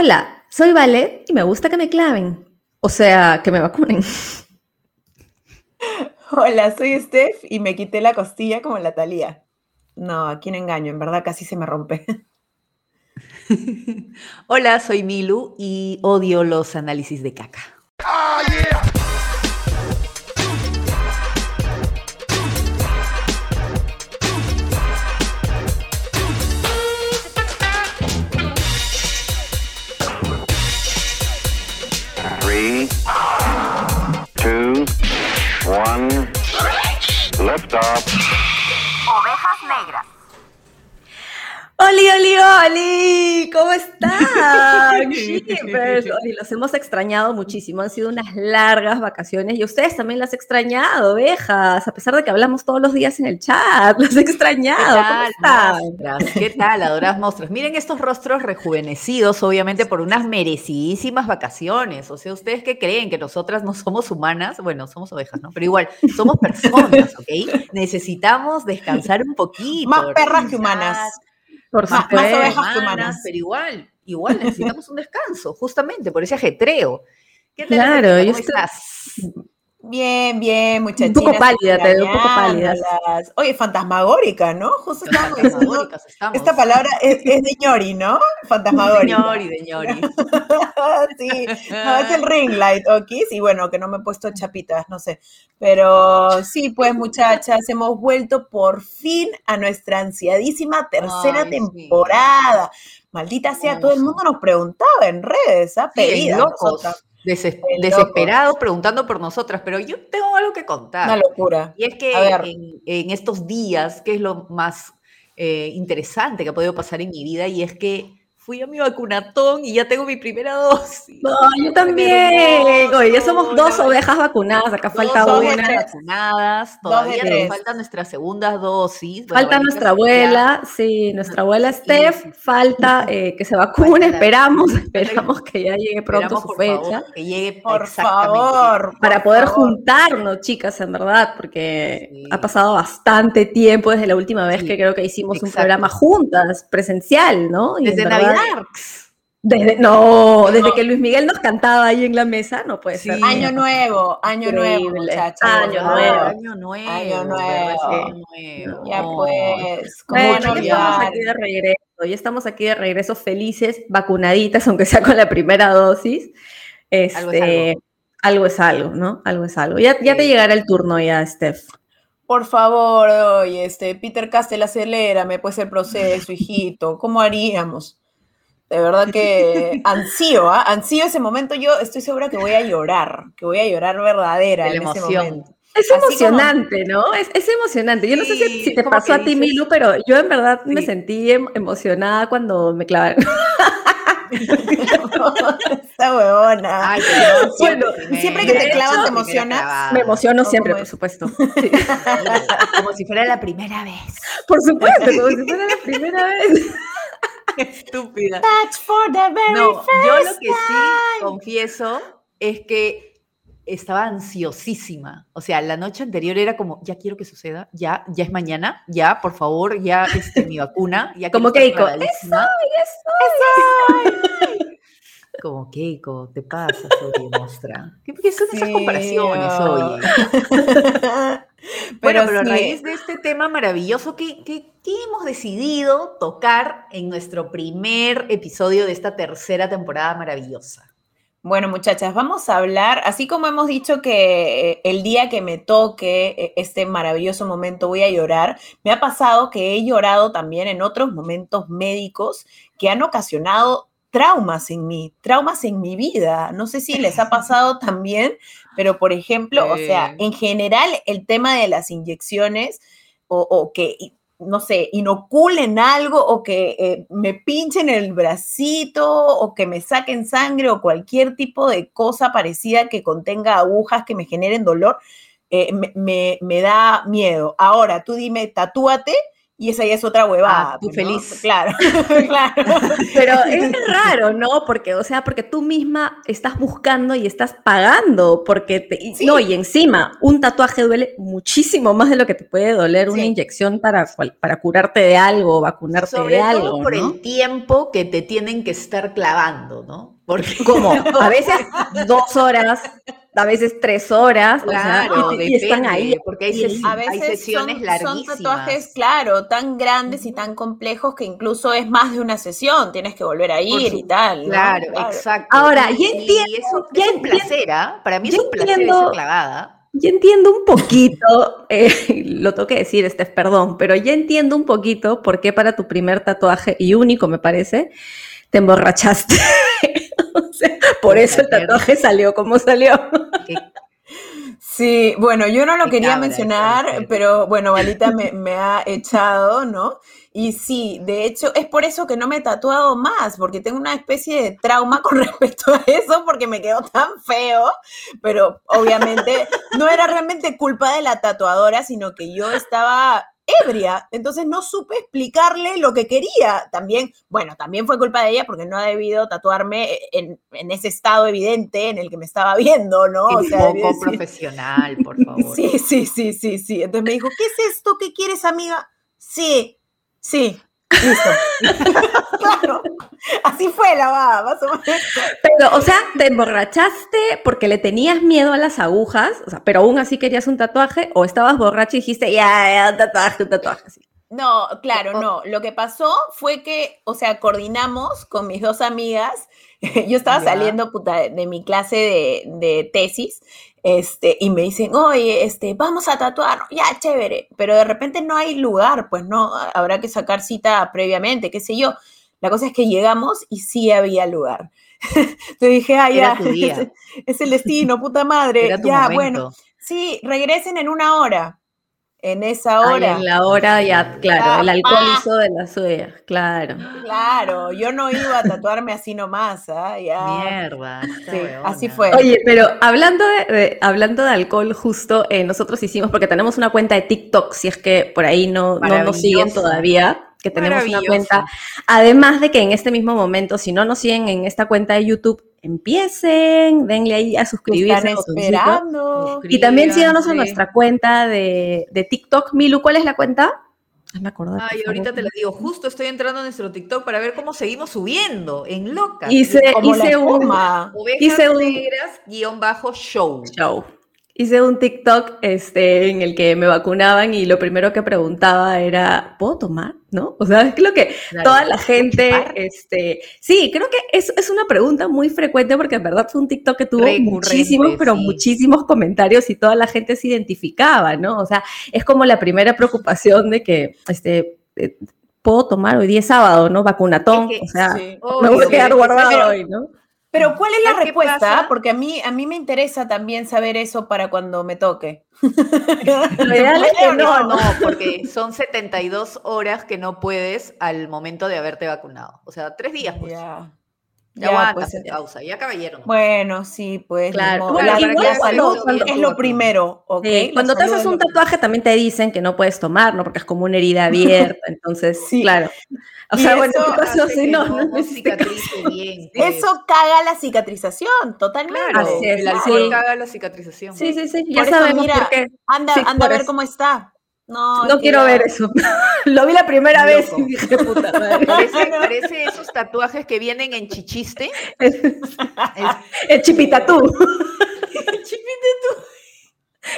Hola, soy Vale y me gusta que me claven. O sea, que me vacunen. Hola, soy Steph y me quité la costilla como la talía. No, aquí no engaño, en verdad casi se me rompe. Hola, soy Milu y odio los análisis de caca. Ovejas Negras. ¡Oli, oli, oli! ¿Cómo están? los hemos extrañado muchísimo. Han sido unas largas vacaciones y ustedes también las he extrañado, ovejas, a pesar de que hablamos todos los días en el chat. Las he extrañado. ¿Qué tal, ¿Cómo están? ¿Qué tal, adoras monstruos? Miren estos rostros rejuvenecidos, obviamente, por unas merecidísimas vacaciones. O sea, ¿ustedes qué creen? ¿Que nosotras no somos humanas? Bueno, somos ovejas, ¿no? Pero igual, somos personas, ¿ok? Necesitamos descansar un poquito. Más perras que humanas. Por más, más ovejas que humanas. Pero igual, igual necesitamos un descanso, justamente por ese ajetreo. ¿Qué tal? Claro, ¿Cómo estás? Bien, bien, muchachos. Un poco pálida, te veo un poco pálida. Oye, fantasmagórica, ¿no? Justo estamos diciendo. Esta palabra es, de ñori, ¿no? Fantasmagórica. De ñori, de ñori. sí, no, es el ring light, ¿ok? Sí, bueno, que no me he puesto chapitas, no sé. Pero sí, pues, muchachas, hemos vuelto por fin a nuestra ansiadísima tercera temporada. Maldita sea, todo el mundo nos preguntaba en redes, ¿ah? Sí, locos desesperado preguntando por nosotras, pero yo tengo algo que contar. Una locura. Y es que en, estos días, que es lo más eh, interesante que ha podido pasar en mi vida, y es que fui a mi vacunatón y ya tengo mi primera dosis. No, yo también. Oye, ya somos dos ovejas vacunadas, acá falta una. vacunadas, todavía nos falta nuestra segunda dosis. falta nuestra abuela, sí, nuestra abuela Steph, falta eh, que se vacune, esperamos, esperamos que ya llegue pronto su fecha. que llegue por favor. Para poder juntarnos, chicas, en verdad, porque ha pasado bastante tiempo desde la última vez que creo que hicimos un programa juntas, presencial, ¿no? desde Navidad desde, no, desde que Luis Miguel nos cantaba ahí en la mesa, no puede ser. Año nuevo, año nuevo, muchachos. Año nuevo. Año nuevo. Año nuevo. Ya pues. Bueno, ya estamos aquí de regreso. Ya estamos aquí de regreso felices, vacunaditas, aunque sea con la primera dosis. Este, algo es algo, ¿no? Algo es algo. Ya, ya te llegará el turno ya, Steph. Por favor, oye, este, Peter Castell, acelérame pues el proceso, hijito. ¿Cómo haríamos? De verdad que ansío, ¿ah? Ansío ese momento. Yo estoy segura que voy a llorar, que voy a llorar verdadera en ese momento. Es emocionante, ¿no? Es, es, emocionante. Yo no sé si, te pasó a ti, Milu, pero yo en verdad me sentí em, emocionada cuando me clavaron. Esta huevona. bueno, siempre que te clavas te emocionas. Me emociono siempre, por supuesto. como si fuera la primera vez. Por supuesto, como si fuera la primera vez. Estúpida. no, yo lo que sí confieso es que estaba ansiosísima. O sea, la noche anterior era como, ya quiero que suceda, ya, ya es mañana, ya, por favor, ya este, mi vacuna. Ya como Keiko, eso, eso, Como Keiko, te pasa, oye, mostra. ¿Qué, son esas comparaciones, oye? bueno, pero a raíz de este tema maravilloso que, que, que, hemos decidido tocar en nuestro primer episodio de esta tercera temporada maravillosa. Bueno, muchachas, vamos a hablar, así como hemos dicho que eh, el día que me toque eh, este maravilloso momento voy a llorar, me ha pasado que he llorado también en otros momentos médicos que han ocasionado traumas en mí, traumas en mi vida. No sé si les ha pasado también, pero por ejemplo, o sea, en general el tema de las inyecciones o, o que no sé, inoculen algo o que eh, me pinchen el bracito o que me saquen sangre o cualquier tipo de cosa parecida que contenga agujas que me generen dolor, eh, me, da miedo. Ahora, tú dime, tatúate y esa ya es otra huevada. Ah, tú pues, ¿no? feliz. Claro, claro. Pero es raro, ¿no? Porque, o sea, porque tú misma estás buscando y estás pagando, porque, te- Sí. no, y encima, un tatuaje duele muchísimo más de lo que te puede doler una inyección para, para curarte de algo, vacunarte Sobre de todo algo, por ¿no? el tiempo que te tienen que estar clavando, ¿no? Porque Como a veces dos horas, a veces tres horas, o sea, y, y están ahí. porque hay, y- ses- A hay veces sesiones son, son tatuajes, claro, tan grandes y tan complejos que incluso es más de una sesión, tienes que volver a ir y tal. ¿no? Claro, exacto. Ahora, Y- ya y entiendo, eso ya es un entiendo. placer, ¿ah? Para mí es un placer entiendo. esa clavada. Ya entiendo un poquito, eh, lo tengo que decir, Steph, perdón, pero ya entiendo un poquito por qué para tu primer tatuaje, y único me parece, te emborrachaste. O sea, por eso el tatuaje salió como salió. Sí, bueno, yo no lo quería mencionar, pero bueno, Valita me, me ha echado, ¿no? Y sí, de hecho, es por eso que no me he tatuado más, porque tengo una especie de trauma con respecto a eso, porque me quedó tan feo, pero obviamente no era realmente culpa de la tatuadora, sino que yo estaba ebria, entonces no supe explicarle lo que quería. También, bueno, también fue culpa de ella porque no ha debido tatuarme en, en ese estado evidente en el que me estaba viendo, ¿no? Un debió poco decir- profesional, por favor. Sí, sí, sí, sí, sí. Entonces me dijo, ¿qué es esto? ¿Qué quieres, amiga? Sí, sí, listo. claro, así fue la va, más o menos. Pero, o sea, te emborrachaste porque le tenías miedo a las agujas, o sea, pero aún así querías un tatuaje, o estabas borracho y dijiste, ya, ya, un tatuaje, un tatuaje. así. No, claro, no. Lo que pasó fue que, o sea, coordinamos con mis dos amigas. Yo estaba Ya. saliendo puta, de, de mi clase de, de tesis, este, y me dicen, oye, este, vamos a tatuar, ya, chévere, pero de repente no hay lugar, pues no, habrá que sacar cita previamente, qué sé yo. La cosa es que llegamos y sí había lugar. Te dije, ah, ya, es, es el destino, puta madre, ya, momento. bueno, sí, regresen en una hora. En esa Ay, hora. en la hora ya, claro, el alcohol Ah. hizo de las suyas, claro. Claro, yo no iba a tatuarme así nomás, ¿ah? Ya. Mierda. Sí, así fue. Oye, pero hablando de, de- hablando de alcohol, justo eh, nosotros hicimos, porque tenemos una cuenta de TikTok, si es que por ahí no, no nos siguen todavía, que tenemos una cuenta. Además de que en este mismo momento, si no nos siguen en esta cuenta de YouTube, empiecen, denle ahí a suscribirse. están esperando. Y también síganos en Suscríbanse. nuestra cuenta de, de TikTok. Milu, ¿cuál es la cuenta? Ay, me acordé. Ay, ahorita te lo digo, justo estoy entrando a nuestro TikTok para ver cómo seguimos subiendo en loca. Hice, hice un hice un- negras guion bajo show. show. Hice un TikTok este, en el que me vacunaban y lo primero que preguntaba era, ¿puedo tomar? ¿No? O sea, es que lo que Claro. toda la gente, este, sí, creo que es, es una pregunta muy frecuente porque en verdad fue un TikTok que tuvo Recurrente, muchísimos, pero sí. muchísimos comentarios y toda la gente se identificaba, ¿no? O sea, es como la primera preocupación de que, este, eh, puedo tomar hoy día es sábado, ¿no? Vacunatón, Es que- o sea, Sí. Oh, me voy a quedar guardado hoy, ¿no? Pero ¿cuál es la ¿Sabes qué respuesta? pasa? Porque a mí, a mí me interesa también saber eso para cuando me toque. Lo ideal es que ¿Puede o no, No, porque son 72 horas que no puedes al momento de haberte vacunado. O sea, tres días, pues. Ya, Ya. pues, pues, pausa. Ya caballero. ¿no? Bueno, sí, pues. Claro. Bueno, la, igual la salud cuando- es lo primero, ¿ok? Sí, cuando te haces es un tatuaje también te dicen que no puedes tomar, ¿no? Porque es como una herida abierta, entonces, Sí. claro. O Y sea, bueno, eso en tu caso sí, no, no, no necesita- cicatrice bien. Eso caga la cicatrización, totalmente. Claro, Así es, el alcohol sí. caga la cicatrización. Sí, sí, sí, ya Por sabemos mira, por qué. Anda, Sí, anda a ver eso. cómo está. No, No quiero ver eso. Lo vi la primera Loco. vez y dije, puta madre. Parece, parece esos tatuajes que vienen en chichiste. Es, Es- es chipitatú.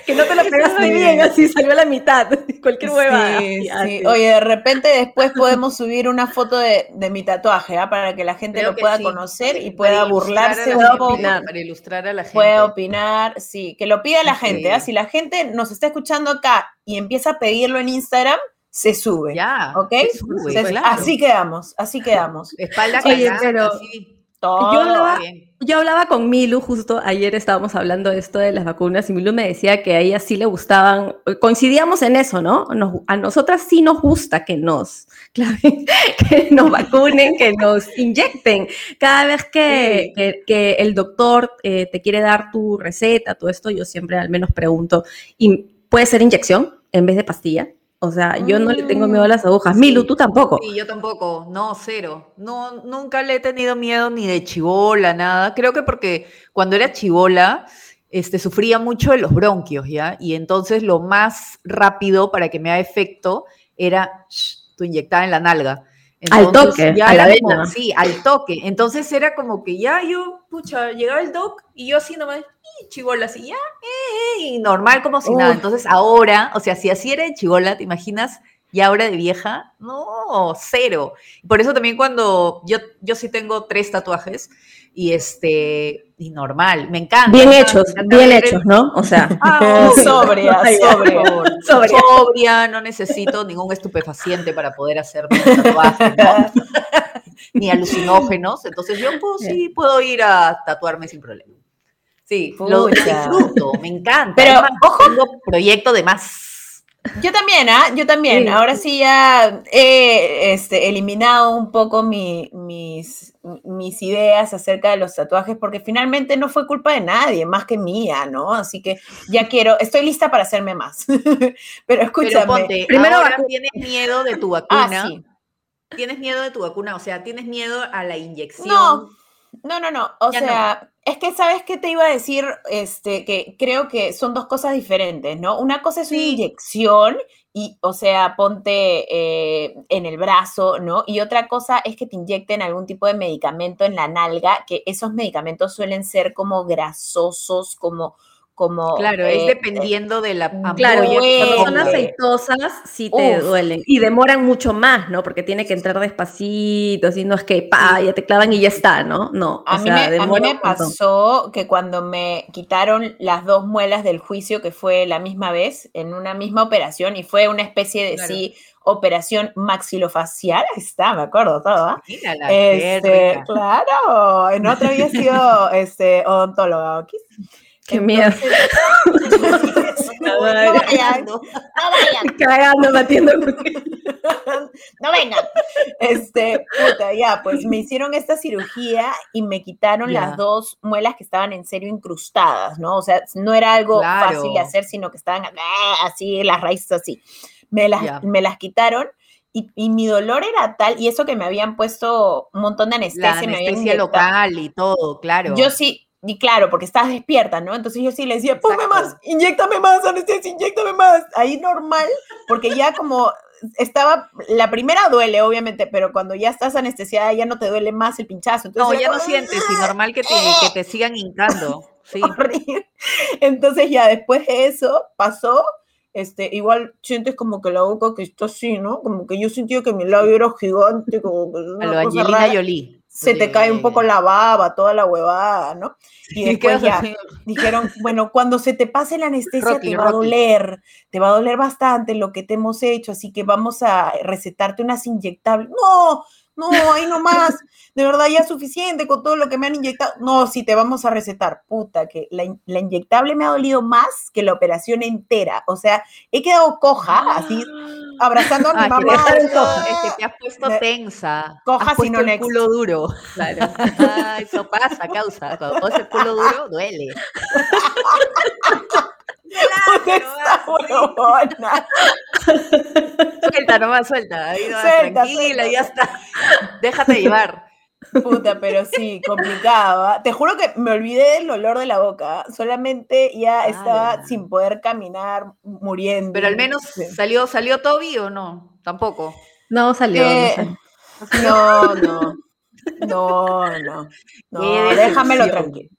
Que no te lo pegaste Sí. bien, así salió a la mitad. Cualquier hueva. Sí, sí. Oye, de repente después podemos subir una foto de, de mi tatuaje, ¿ah? para que la gente creo lo pueda sí. conocer y pueda burlarse la un poco. opinar. Para ilustrar a la gente. Puede opinar, sí, que lo pida la Sí. gente. ¿ah? Si la gente nos está escuchando acá y empieza a pedirlo en Instagram, se sube. Ya. ¿Ok? se sube, claro. Así quedamos, así quedamos. Espalda Oye, pero- así. Todo. Yo hablaba- Bien. Yo hablaba con Milu, justo ayer estábamos hablando de esto de las vacunas y Milu me decía que a ella sí le gustaban, coincidíamos en eso, ¿no? Nos- a nosotras sí nos gusta que nos, que nos vacunen, que nos inyecten. Cada vez que, Sí. que- que el doctor eh, te quiere dar tu receta, todo esto, yo siempre al menos pregunto, ¿y ¿puede ser inyección en vez de pastilla? O sea, yo no le tengo miedo a las agujas. Milu, tú tampoco. Sí, yo tampoco. No, cero. No, nunca le he tenido miedo ni de chivola, nada. Creo que porque cuando era chivola, este, sufría mucho de los bronquios, ¿ya? Y entonces lo más rápido para que me haga efecto era tu inyectada en la nalga. Al toque, a la vena. Sí, al toque. Entonces era como que ya yo, pucha, llegaba el doc y yo así nomás, y chivola así, ya, eh, y normal como si nada. Entonces ahora, o sea, si así era de chivola, ¿te imaginas? Y ahora de vieja, no, cero. Por eso también cuando yo, yo sí tengo tres tatuajes, y este y normal, me encanta. Bien hechos, bien hechos, ¿no? O sea, ah, sobria, sobria, sobria. no necesito ningún estupefaciente para poder hacer tatuaje, ni alucinógenos, entonces yo pues, sí puedo ir a tatuarme sin problema. Sí, lo disfruto, me encanta. Pero ojo, tengo proyecto de más yo también, ¿ah? Yo también. Ahora sí ya he este, eliminado un poco mis, mis ideas acerca de los tatuajes porque finalmente no fue culpa de nadie, más que mía, ¿no? Así que ya quiero, estoy lista para hacerme más. Pero escúchame. primero tienes miedo de tu ah, vacuna. Tienes miedo de tu vacuna, o sea, tienes miedo a la inyección. No, no, no, no. O sea, es que sabes qué te iba a decir, este, que creo que son dos cosas diferentes, ¿no? Una cosa es una inyección y, o sea, ponte eh, en el brazo, ¿no? Y otra cosa es que te inyecten algún tipo de medicamento en la nalga, que esos medicamentos suelen ser como grasosos, como Claro, es eh, dependiendo de la Claro, cuando son aceitosas sí te duelen. Y demoran mucho más, ¿no? Porque tiene que entrar despacito, así no es que pa, ya te clavan y ya está, ¿no? No. A, mí, me, pasó que cuando me quitaron las dos muelas del juicio, que fue la misma vez, en una misma operación, y fue una especie de sí operación maxilofacial, ahí está, me acuerdo todo, este, claro, en otra había sido este, odontóloga, Qué miedo. no, vayan, no vayan. Cagando, batiendo. no vengan. Este, puta, ya, pues me hicieron esta cirugía y me quitaron las dos muelas que estaban en serio incrustadas, ¿no? O sea, no era algo fácil de hacer, sino que estaban así, las raíces así. Me las, me las quitaron. Y, y, mi dolor era tal, y eso que me habían puesto un montón de anestesia. La anestesia local y todo, claro. Yo sí, y claro, porque estás despierta, ¿no? Entonces yo sí le decía, ponme más, inyectame más, anestesia, inyectame más. Ahí normal, porque ya como estaba, la primera duele, obviamente, pero cuando ya estás anestesiada ya no te duele más el pinchazo. Entonces, no, ya no sientes, y normal que te, que te sigan hincando. Sí. Entonces ya después de eso pasó, este, igual sientes como que la boca que está así, ¿no? Como que yo sentía que mi labio era gigante, como que una A lo Angelina Jolie se te cae un poco la baba, toda la huevada, ¿no? Y después ya dijeron, bueno, cuando se te pase la anestesia te va a doler, te va a doler bastante lo que te hemos hecho, así que vamos a recetarte unas inyectables. No, no, ahí nomás, de verdad ya es suficiente con todo lo que me han inyectado. No, sí, te vamos a recetar. Puta, que la, inyectable me ha dolido más que la operación entera. O sea, he quedado coja, así, ah. abrazando a mi mamá. Este, te has puesto tensa. Coja sin el culo duro. Claro. eso pasa, causa. Cuando el culo duro, duele. suelta, nomás suelta. Ahí tranquila, ya está. Déjate llevar. Puta, pero sí, complicado. ¿ah? Te juro que me olvidé del olor de la boca. Solamente ya estaba sin poder caminar, muriendo. Pero al menos salió, salió Toby o no, tampoco. No salió. Eh, no, no. No, no. no. déjamelo tranquilo.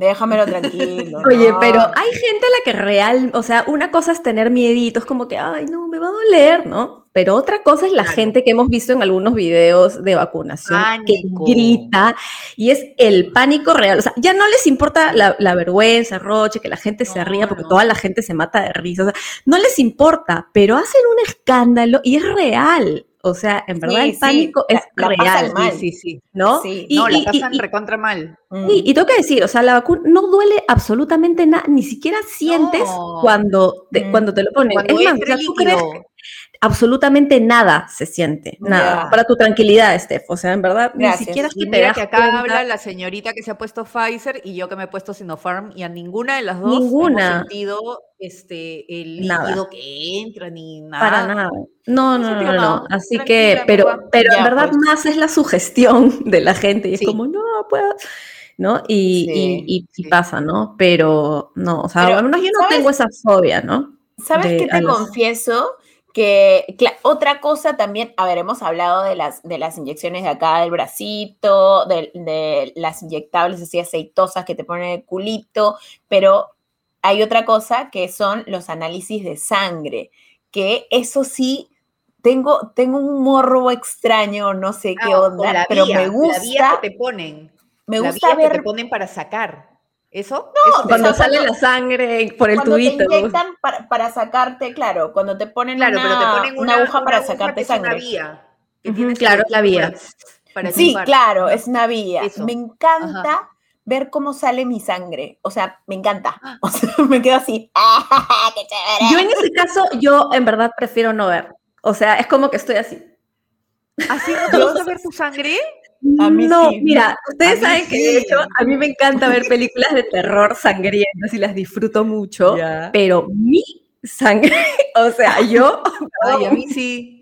Déjamelo tranquilo. Oye, pero hay gente a la que real, o sea, una cosa es tener mieditos, como que, ay, no, me va a doler, ¿no? Pero otra cosa es la gente que hemos visto en algunos videos de vacunación que grita y es el pánico real. O sea, ya no les importa la, vergüenza, Roche, que la gente se ría porque toda la gente se mata de risa. O sea, no les importa, pero hacen un escándalo y es real. O sea, en verdad el pánico es real. Mal. Sí, sí, ¿No? Sí, no, la pasan recontra mal. Sí, y tengo que decir, o sea, la vacuna no duele absolutamente nada, ni siquiera sientes cuando, te, mm. cuando te lo ponen. es más, tú crees, absolutamente nada se siente, nada. Para tu tranquilidad, Steph. O sea, en verdad, Gracias. ni siquiera es que te das que acá cuenta. habla la señorita que se ha puesto Pfizer y yo que me he puesto Sinopharm y a ninguna de las dos Ninguna. hemos sentido este, el Nada. líquido que entra ni nada. Para nada. No, No no, no, nada. Así que, pero, pero en verdad pues. más es la sugestión de la gente y es como, no, puedo, ¿no? Y, Sí, y- y- y sí. pasa, ¿no? Pero no, o sea, Pero, al menos yo no ¿sabes? tengo esa fobia, ¿no? ¿Sabes qué te confieso? Que otra cosa también, a ver, hemos hablado de las, de las inyecciones de acá del bracito, de, de las inyectables así aceitosas que te ponen el culito, pero hay otra cosa que son los análisis de sangre, que eso sí, tengo, tengo un morbo extraño, no sé qué Ah, onda, la pero vía, me La vía gusta, que te ponen. me la gusta vía que ver te ponen para sacar. ¿Eso? No, ¿Eso te Cuando sea, sale la sangre por el cuando te tubito. inyectan para, para sacarte, claro, cuando te ponen Claro, una, pero te ponen una una, aguja para aguja sacarte que es una sangre. vía, que claro, que- la vía. para Sí, claro, es una vía. Eso. Me encanta ver cómo sale mi sangre. O sea, me encanta. O sea, me quedo así. ¡Ah, qué chévere! Yo en ese caso, yo en verdad prefiero no ver. O sea, es como que estoy así. ¿Así no te gusta ver tu sangre? A mí no, sí. mira, ustedes saben que sí. de hecho a mí me encanta ver películas de terror sangrientas y las disfruto mucho, pero mi sangre, o sea, yo Ay, a mí sí.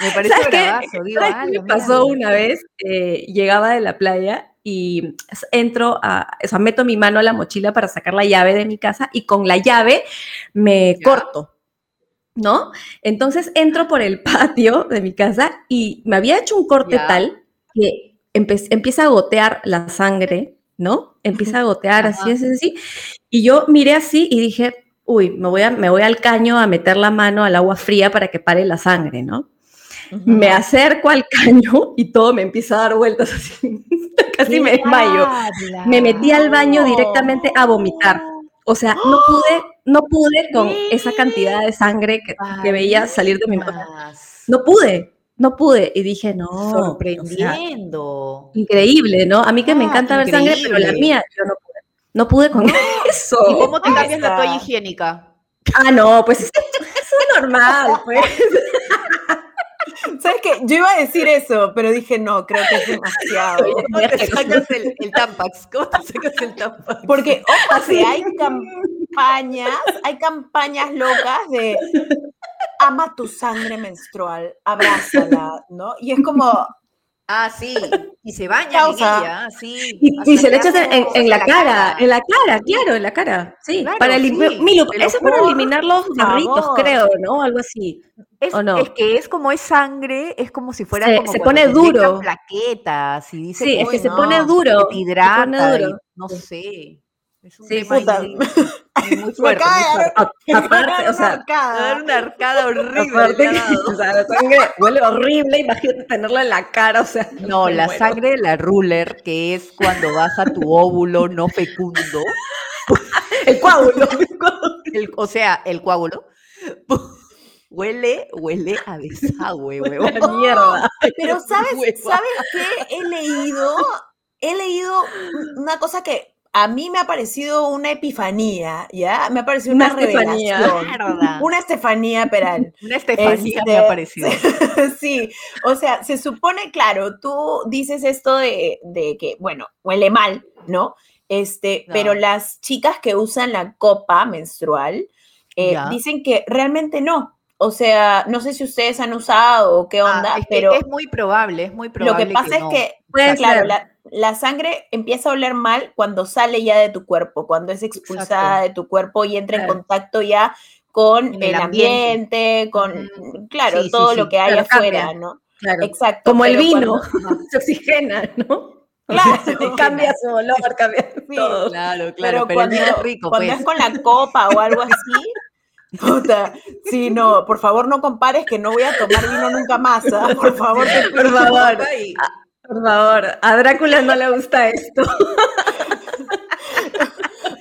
Me parece ¿Sabes bravazo. Digo, ¿Sabes "Ah, me pasó mierda". una vez? Eh, llegaba de la playa y entro a, o sea, meto mi mano a la mochila para sacar la llave de mi casa y con la llave me corto, ¿no? Entonces entro por el patio de mi casa y me había hecho un corte tal que empieza a gotear la sangre, ¿no? Empieza a gotear así, así, así. Y yo miré así y dije, uy, me voy, a, me voy al caño a meter la mano al agua fría para que pare la sangre, ¿no? me acerco al caño y todo me empieza a dar vueltas así. Casi me desmayo. Me metí al baño directamente a vomitar. O sea, no pude, no pude con esa cantidad de sangre que, que veía salir de mi mano. No pude, no pude. Y dije, no. o sea, Sorprendiendo. increíble, ¿no? A mí que me Ah, encanta ver sangre, pero la mía, yo no pude. No pude con eso. ¿Y cómo te cambias la toalla higiénica? Ah, no, pues eso, es normal, pues. ¿Sabes qué? Yo iba a decir eso, pero dije, no, creo que es demasiado. ¿Cómo te sacas el, el Tampax? ¿Cómo te sacas el Tampax? Porque, ojo, que hay campañas, hay campañas locas de ama tu sangre menstrual, abrázala, ¿no? Y es como, Ah, sí. Y se Causa. en ella, sí. Y, se le que echas en, hace en- en la, la cara, cara. en la cara, claro, en la cara. Sí, Claro, para sí, Milo, eso es para eliminar los favor. creo, ¿no? Algo así. Es, ¿O no? es que es como es sangre, es como si fuera Se- como se cuando pone duro. plaquetas y dice Sí, es que se pone duro, te hidrata pone y duro. no sé. Es un Sí, tema puta. ahí muy, muy me fuerte. A- aparte, me o sea, una arcada. Dar una arcada horrible. aparte, o sea, la sangre huele horrible, imagínate tenerla en la cara, o sea. No, me la muero. sangre de la ruler, que es cuando baja tu óvulo no fecundo, El coágulo. el coágulo. el- o sea, el coágulo, huele, huele a desagüe, huevón. La mierda. Pero ¿sabes, Hueva. ¿sabes qué? He leído, he leído una cosa que a mí me ha parecido una epifanía, ¿ya? Me ha parecido una, Una revelación. Una Estefanía Peral. Una Estefanía me Este, ha parecido. sí, o sea, se supone, claro, tú dices esto de, de que, bueno, huele mal, ¿no? Este, No. pero las chicas que usan la copa menstrual eh, dicen que realmente no. O sea, no sé si ustedes han usado o qué Ah, onda, que pero es muy probable, es muy lo probable. que pasa es que, claro, la, la sangre empieza a oler mal cuando sale ya de tu cuerpo, cuando es expulsada de tu cuerpo y entra en contacto ya con En el, el ambiente, ambiente. con, claro, Sí, todo sí. lo que hay Claro, afuera, cambia. ¿no? Claro. Exacto. Como el vino, cuando- se oxigena, ¿no? Claro. cambia su olor, cambia Sí, todo. Claro, claro, pero, cuando, es rico, cuando pues. es con la copa o algo así, puta, sí, no, por favor no compares que no voy a tomar vino nunca más, ¿ah? por favor. te Por favor, Ay, por favor. A Drácula no le gusta esto.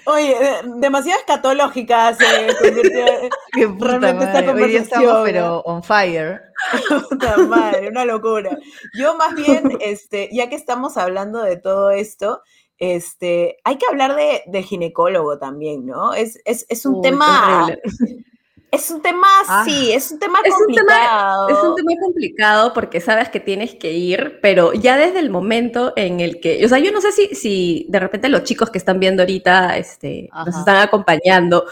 Oye, eh, demasiado escatológica se convirtió qué puta realmente esta madre. Hoy día estamos, conversación, pero on fire. Puta madre, una locura. Yo más bien, este, ya que estamos hablando de todo esto, este, hay que hablar de, ginecólogo también, ¿no? Es, es, es un Uy, tema. Es un tema, Ah. sí, es un tema Es un tema- complicado. Es un tema complicado porque sabes que tienes que ir, pero ya desde el momento en el que, o sea, yo no sé si, si de repente los chicos que están viendo ahorita, este, nos están acompañando,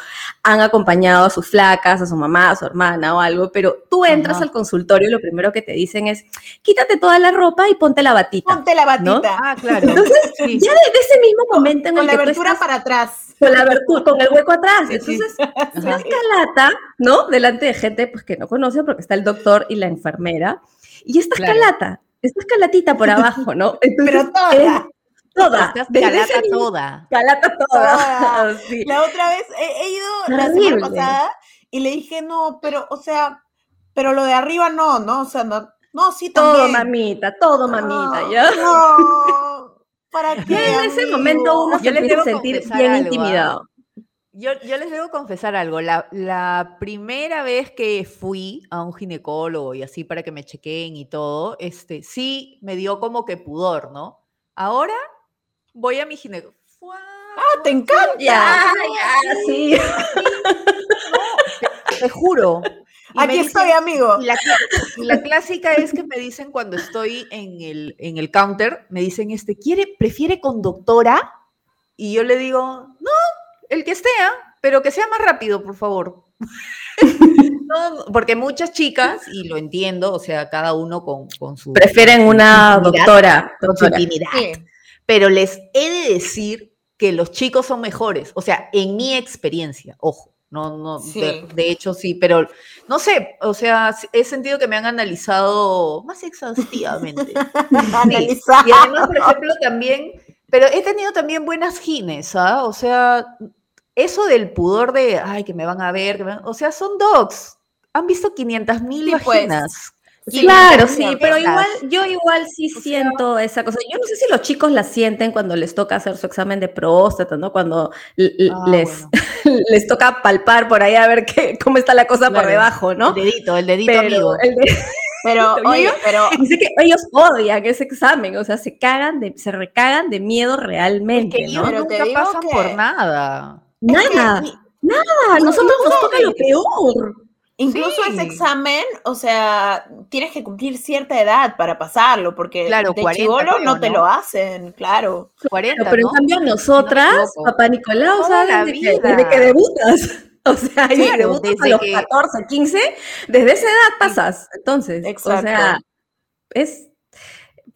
han acompañado a sus flacas, a su mamá, a su hermana o algo, pero tú entras Ajá. al consultorio y lo primero que te dicen es, quítate toda la ropa y ponte la batita. Ponte la batita. ¿No? Ah, claro. Entonces, Sí. Ya desde ese mismo momento en con el la que tú abertura estás para atrás. Con la abertura, con el hueco atrás. Entonces, estás calata, ¿no? Delante de gente pues, que no conoce porque está el doctor y la enfermera. Y estás Claro. calata, estás calatita por abajo, ¿no? Entonces, Pero toda. es toda. Calata toda. Calata toda. Toda. Sí. La otra vez he, he ido la semana pasada y le dije, no, pero, o sea, pero lo de arriba no, ¿no? O sea, no, no, sí, Todo, también. mamita, todo, mamita, No, ¿ya? No, ¿para qué? En ese amigo? momento uno Yo se les debo sentir bien algo, ¿ah? intimidado. Yo, yo les debo confesar algo. La, la primera vez que fui a un ginecólogo y así para que me chequeen y todo, este, sí me dio como que pudor, ¿no? Ahora voy a mi ginecólogo. Ah, te encanta. Ya, ya, sí. Te juro. Aquí dicen- estoy, amigo. Y la, la clásica es que me dicen cuando estoy en el, en el counter, me dicen, este, ¿quiere, prefiere con doctora? Y yo le digo, no, el que esté, pero que sea más rápido, por favor. No, porque muchas chicas, y lo entiendo, o sea, cada uno con, con su... Prefieren una doctora. con su doctora. Sí. Pero les he de decir que los chicos son mejores, o sea, en mi experiencia, ojo, no, no, de, Sí. de hecho sí, pero no sé, o sea, he sentido que me han analizado más exhaustivamente. Sí. Y además, por ejemplo, también, pero he tenido también buenas gines, ¿ah? O sea, eso del pudor de, ay, que me van a ver, que me van-", o sea, son dogs. Han visto 500 mil Sí, pues. Sí, Claro, 500.000 sí, pero igual, yo igual sí O sea- siento esa cosa. Yo no sé si los chicos la sienten cuando les toca hacer su examen de próstata, ¿no? Cuando Ah, les, bueno. les toca palpar por ahí a ver qué, cómo está la cosa por debajo, ¿no? El dedito, el dedito Pero amigo. el de- Pero, Oye, pero dice que ellos odian ese examen, o sea, se cagan de, se recagan de miedo Es realmente, que ellos ¿no? Pero nunca pasan que- por nada. Nada, es que nada, nosotros nos toca lo peor. Incluso Sí. ese examen, o sea, tienes que cumplir cierta edad para pasarlo, porque Claro, de 40 chivolo creo, no te ¿no? lo hacen, claro. 40, Pero ¿no? en cambio nosotras, papá Nicolau, ¿sabes? Desde desde que debutas. O sea, Claro, debutas a desde los que- 14, 15, desde esa edad pasas. Entonces, o sea, es...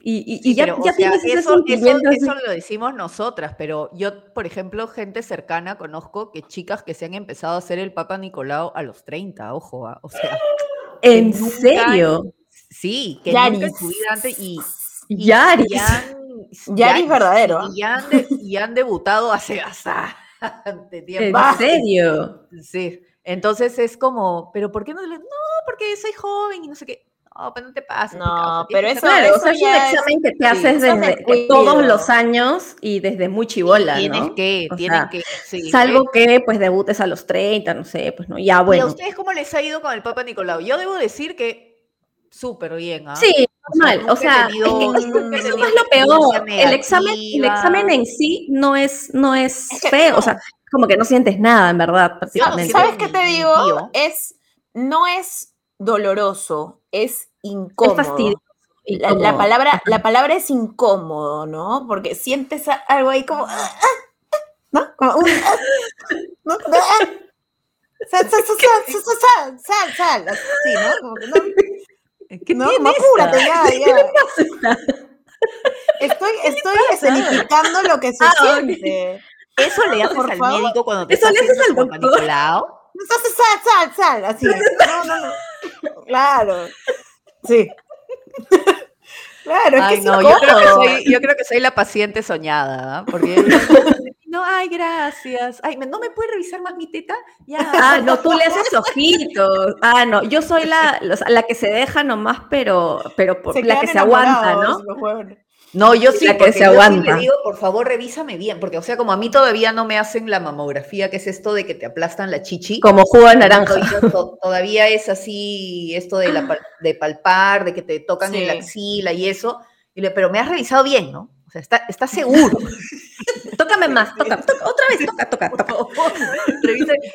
Y, y- y Sí, ya, pero, o ya sea, tienes ese eso, eso, eso lo decimos nosotras, pero yo, por ejemplo, gente cercana conozco que chicas que se han empezado a hacer el Papa Nicolau a los 30, ojo, ah, o sea, ¿En nunca- serio? sí, que nunca en Yaris. su vida antes y, y- Yaris. y han- Yaris verdadero, Y han, de- y han debutado hace bastante ¿En tiempo. serio? Sí, entonces es como, pero ¿por qué no? No, porque soy joven y no sé qué. No, pero no te pases. No, pero tienes eso- Claro, o sea, es un es- examen que te sí, haces eso es desde descuido. todos los años y desde muy chivola, Tienes ¿no? que, O sea, que, sí. Salvo que pues debutes a los 30, no sé, pues no, ya ¿Y a bueno. ustedes cómo les ha ido con el Papa Nicolau? Yo debo decir que súper bien, ¿ah? Sí, normal, o sea, eso no es lo peor. El examen, el examen en sí no es, no es, Es que feo, no. o sea, como que no sientes nada, en verdad, No, prácticamente. ¿Sabes qué te digo? Es, no es doloroso, es incómodo. fastidioso. y La, la palabra, la palabra es incómodo, ¿no? Porque sientes algo ahí como. ah, ah, ¿No? Como un. ah, ¿no? Ah, Sal, sal, sal, sal, sal, sal, sal, sal, así, ¿no? Como que no, ¿Qué no, apúrate, ya, ya. Estoy, estoy escenificando lo que se Ah, siente. Eso le haces Por al favor. médico cuando te Eso le haces al doctor. Nicolau. Sal, sal, sal, sal, así. No, no, no. Claro. Sí. Claro, es Ay, que no, yo creo que, soy, yo creo que soy la paciente soñada, ¿ah? porque no, ay, gracias. Ay, ¿me- ¿no me puede revisar más mi teta? Ya. Ah, no, tú le haces ojitos. Ah, no, yo soy la, la que se deja nomás, pero, pero por, la que se aguanta, ¿no? No, yo sí, La que se yo sí le digo, por favor, revísame bien, porque, o sea, como a mí todavía no me hacen la mamografía, que es esto de que te aplastan la chichi. Como jugo de naranja. Todavía, to- todavía es así, esto de, la, pal- de palpar, de que te tocan en la Sí. axila y eso. Y le, pero me has revisado bien, ¿no? O sea, está, está seguro. Tócame más, toca, toca, otra vez, toca, toca, toca.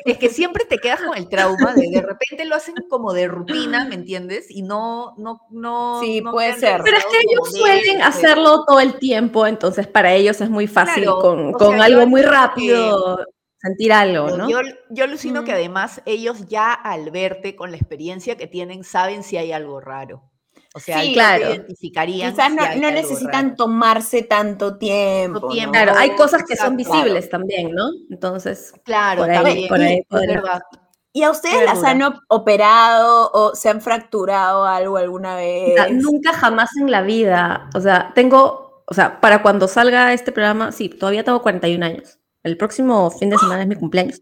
Es que siempre te quedas con el trauma de de repente lo hacen como de rutina, ¿me entiendes? Y no, no, no. Sí, no puede ser. Pero es que ellos suelen de- hacerlo todo el tiempo, entonces para ellos es muy fácil Claro, con, con sea, algo muy que- rápido sentir algo, ¿no? Yo, yo alucino que Mm. además ellos ya al verte con la experiencia que tienen saben si hay algo raro. O sea, Sí, claro. identificarían. Quizás no, necesitan raro. tomarse tanto tiempo. tiempo. ¿no? Claro, hay cosas que son visibles también, ¿no? Entonces, Claro, por ahí- también. por ahí es verdad. ¿Y a ustedes las han op- operado o se han fracturado algo alguna vez? o sea, nunca jamás en la vida, o sea, tengo, o sea, para cuando salga este programa, sí, todavía tengo 41 años. El próximo fin de semana es mi cumpleaños.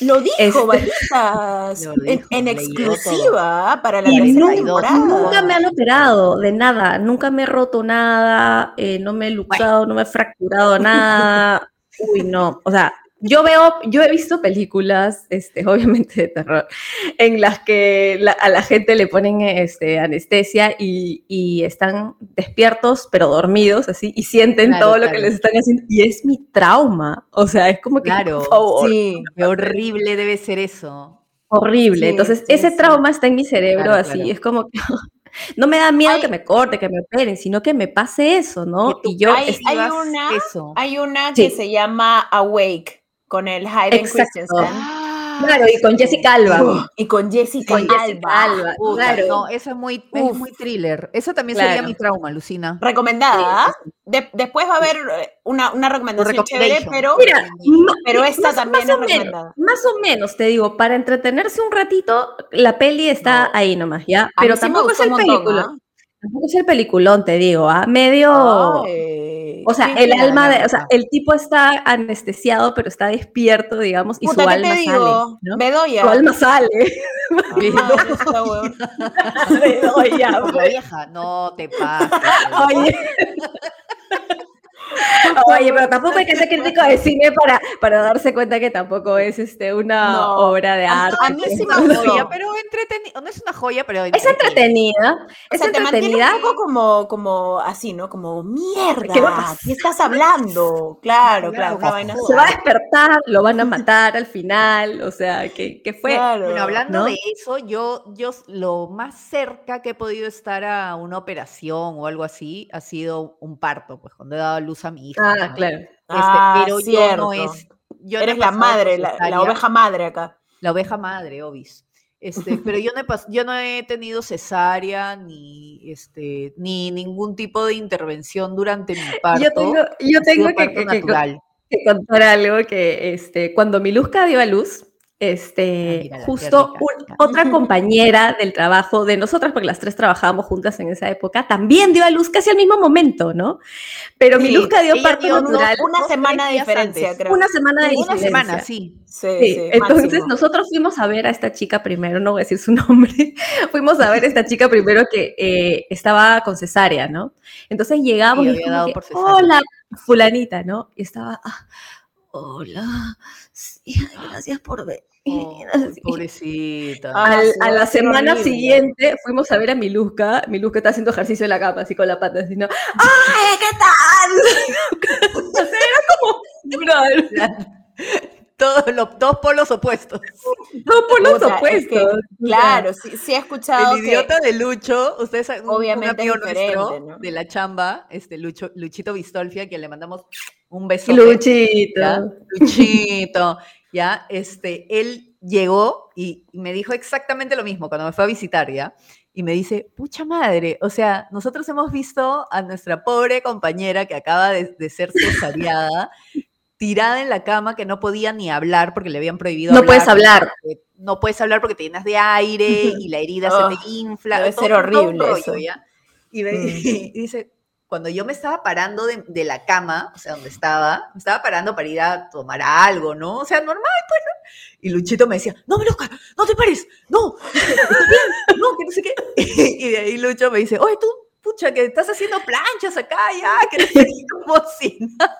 Lo dijo, Este- Balitas, Lo en, dijo, en leyó exclusiva para la tercera nunca, temporada. nunca me han operado de nada, nunca me he roto nada, eh, no me he luxado, no me he fracturado nada. Uy, no, o sea, yo veo, yo he visto películas, este, obviamente de terror, en las que la- a la gente le ponen este, anestesia y, y están despiertos pero dormidos así y sienten Claro, todo lo que les están haciendo y es mi trauma, o sea, es como que Claro, por favor, Sí, Qué horrible debe ser eso. horrible. Sí, Entonces, sí, ese sí. trauma está en mi cerebro así, es como que no me da miedo Hay- que me corte, que me operen, sino que me pase eso, ¿no? Y yo, hay- una- Eso. hay una Sí. que se llama Awake con el Hayden Exacto. Christensen Ah, claro, y con Jessica Alba. Uf, y con Jessica Con Jessica Alba. Claro. No, eso es muy, es muy thriller. Eso también sería mi trauma, Lucina. Recomendada. Sí, ¿ah? De- después va a haber eh, una, una recomendación chévere, pero, Mira, pero esta más, también más es o menos, recomendada. más o menos, te digo, para entretenerse un ratito, la peli está No. ahí nomás, ¿ya? Pero tampoco es el montón, peliculón. Tampoco es el peliculón, te digo, ¿ah? Medio... ¿ah? Ay, O sea, el alma de, o sea, el tipo está anestesiado, pero está despierto, digamos, y Puta, su ¿qué alma te sale, digo? ¿no? Bedoya. Su alma sale. Bedoya, Como vieja, no te pases. Oye. Oye, pero tampoco hay que ser crítico de cine para, para darse cuenta que tampoco es este, una No. obra de arte. a mí pues, sí Es me ¿no? una joya, pero entretenida. No es una joya, pero Es entretenida. O Es sea, te entretenida. un poco como, como así, ¿no? Como, mierda, ¿Qué va a pasar? ¿qué estás hablando? Claro, Claro, claro, una por vaina Se va a despertar, lo van a matar al final. O sea, ¿qué, qué fue? Claro. Bueno, hablando ¿no? de eso, yo, yo lo más cerca que he podido estar a una operación o algo así ha sido un parto, pues cuando he dado luz a mi hija. Ah, ¿no? claro. Este, Ah, pero yo cierto. no es. yo no Eres la madre, la, oveja madre acá. La oveja madre, obis. Este, pero yo no, he yo no he tenido cesárea ni, este, ni ningún tipo de intervención durante mi parto. Yo tengo, yo tengo que, que- que contar algo que este, cuando Miluska dio a luz, este, Ah, mírala, qué justo un- otra compañera del trabajo de nosotras, porque las tres trabajábamos juntas en esa época, también dio a luz casi al mismo momento, ¿no? Pero Sí, Miluska dio ella parto dio Uno- natural una semana de diferencia, creo. una semana de Una diferencia. semana, sí. Sí, Sí, sí, entonces máximo. nosotros fuimos a ver a esta chica primero, no voy a decir su nombre, fuimos a ver a esta chica primero que eh, estaba con cesárea, ¿no? Entonces llegamos y como que, cesárea. hola, fulanita, ¿no? Y estaba, "Ah, hola, sí, gracias por venir. Oh, pobrecita. Ah, Al- a la semana horrible. siguiente fuimos a ver a Miluska. Miluska está haciendo ejercicio en la cama, así con la pata, así, ¿no? ¡Ay, qué tal! o sea, era como, Todos los dos polos opuestos. no por los Puta, es que, opuestos. Claro, sí, sí he escuchado El idiota de Lucho, ustedes un- Obviamente un amigo nuestro ¿no? de la chamba, este Lucho, Luchito Bistolfia, que le mandamos un beso. Luchito. ¿ya? Luchito, ya, este, él llegó y, y me dijo exactamente lo mismo cuando me fue a visitar, ¿ya? Y me dice, pucha madre, o sea, nosotros hemos visto a nuestra pobre compañera que acaba de, de ser cesariada, tirada en la cama que no podía ni hablar porque le habían prohibido No puedes hablar. No puedes hablar porque te llenas de aire y la herida se Oh, te infla. debe todo- ser horrible rollo, eso. ¿ya? Y, me- Mm. y dice, cuando yo me estaba parando de, de la cama, o sea, donde estaba, me estaba parando para ir a tomar algo, ¿no? O sea, normal, pues, ¿no? Y Luchito me decía, no, Meluca, no te pares, no, no, que no sé qué. Y de ahí Lucho me dice, oye, tú, pucha, que estás haciendo planchas acá, ya, que no sé qué", como si nada.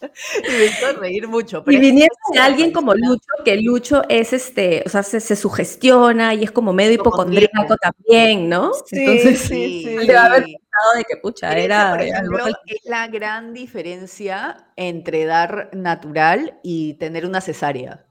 Y me hizo reír mucho. Y pero es de alguien como. Lucho, que Lucho es este, o sea, se, se sugestiona y es como medio hipocondríaco también, ¿no? Sí, Entonces, sí, sí. él debe haber pensado de que, pucha, Esa, era... por era ejemplo, algo- es la gran diferencia entre dar natural y tener una cesárea.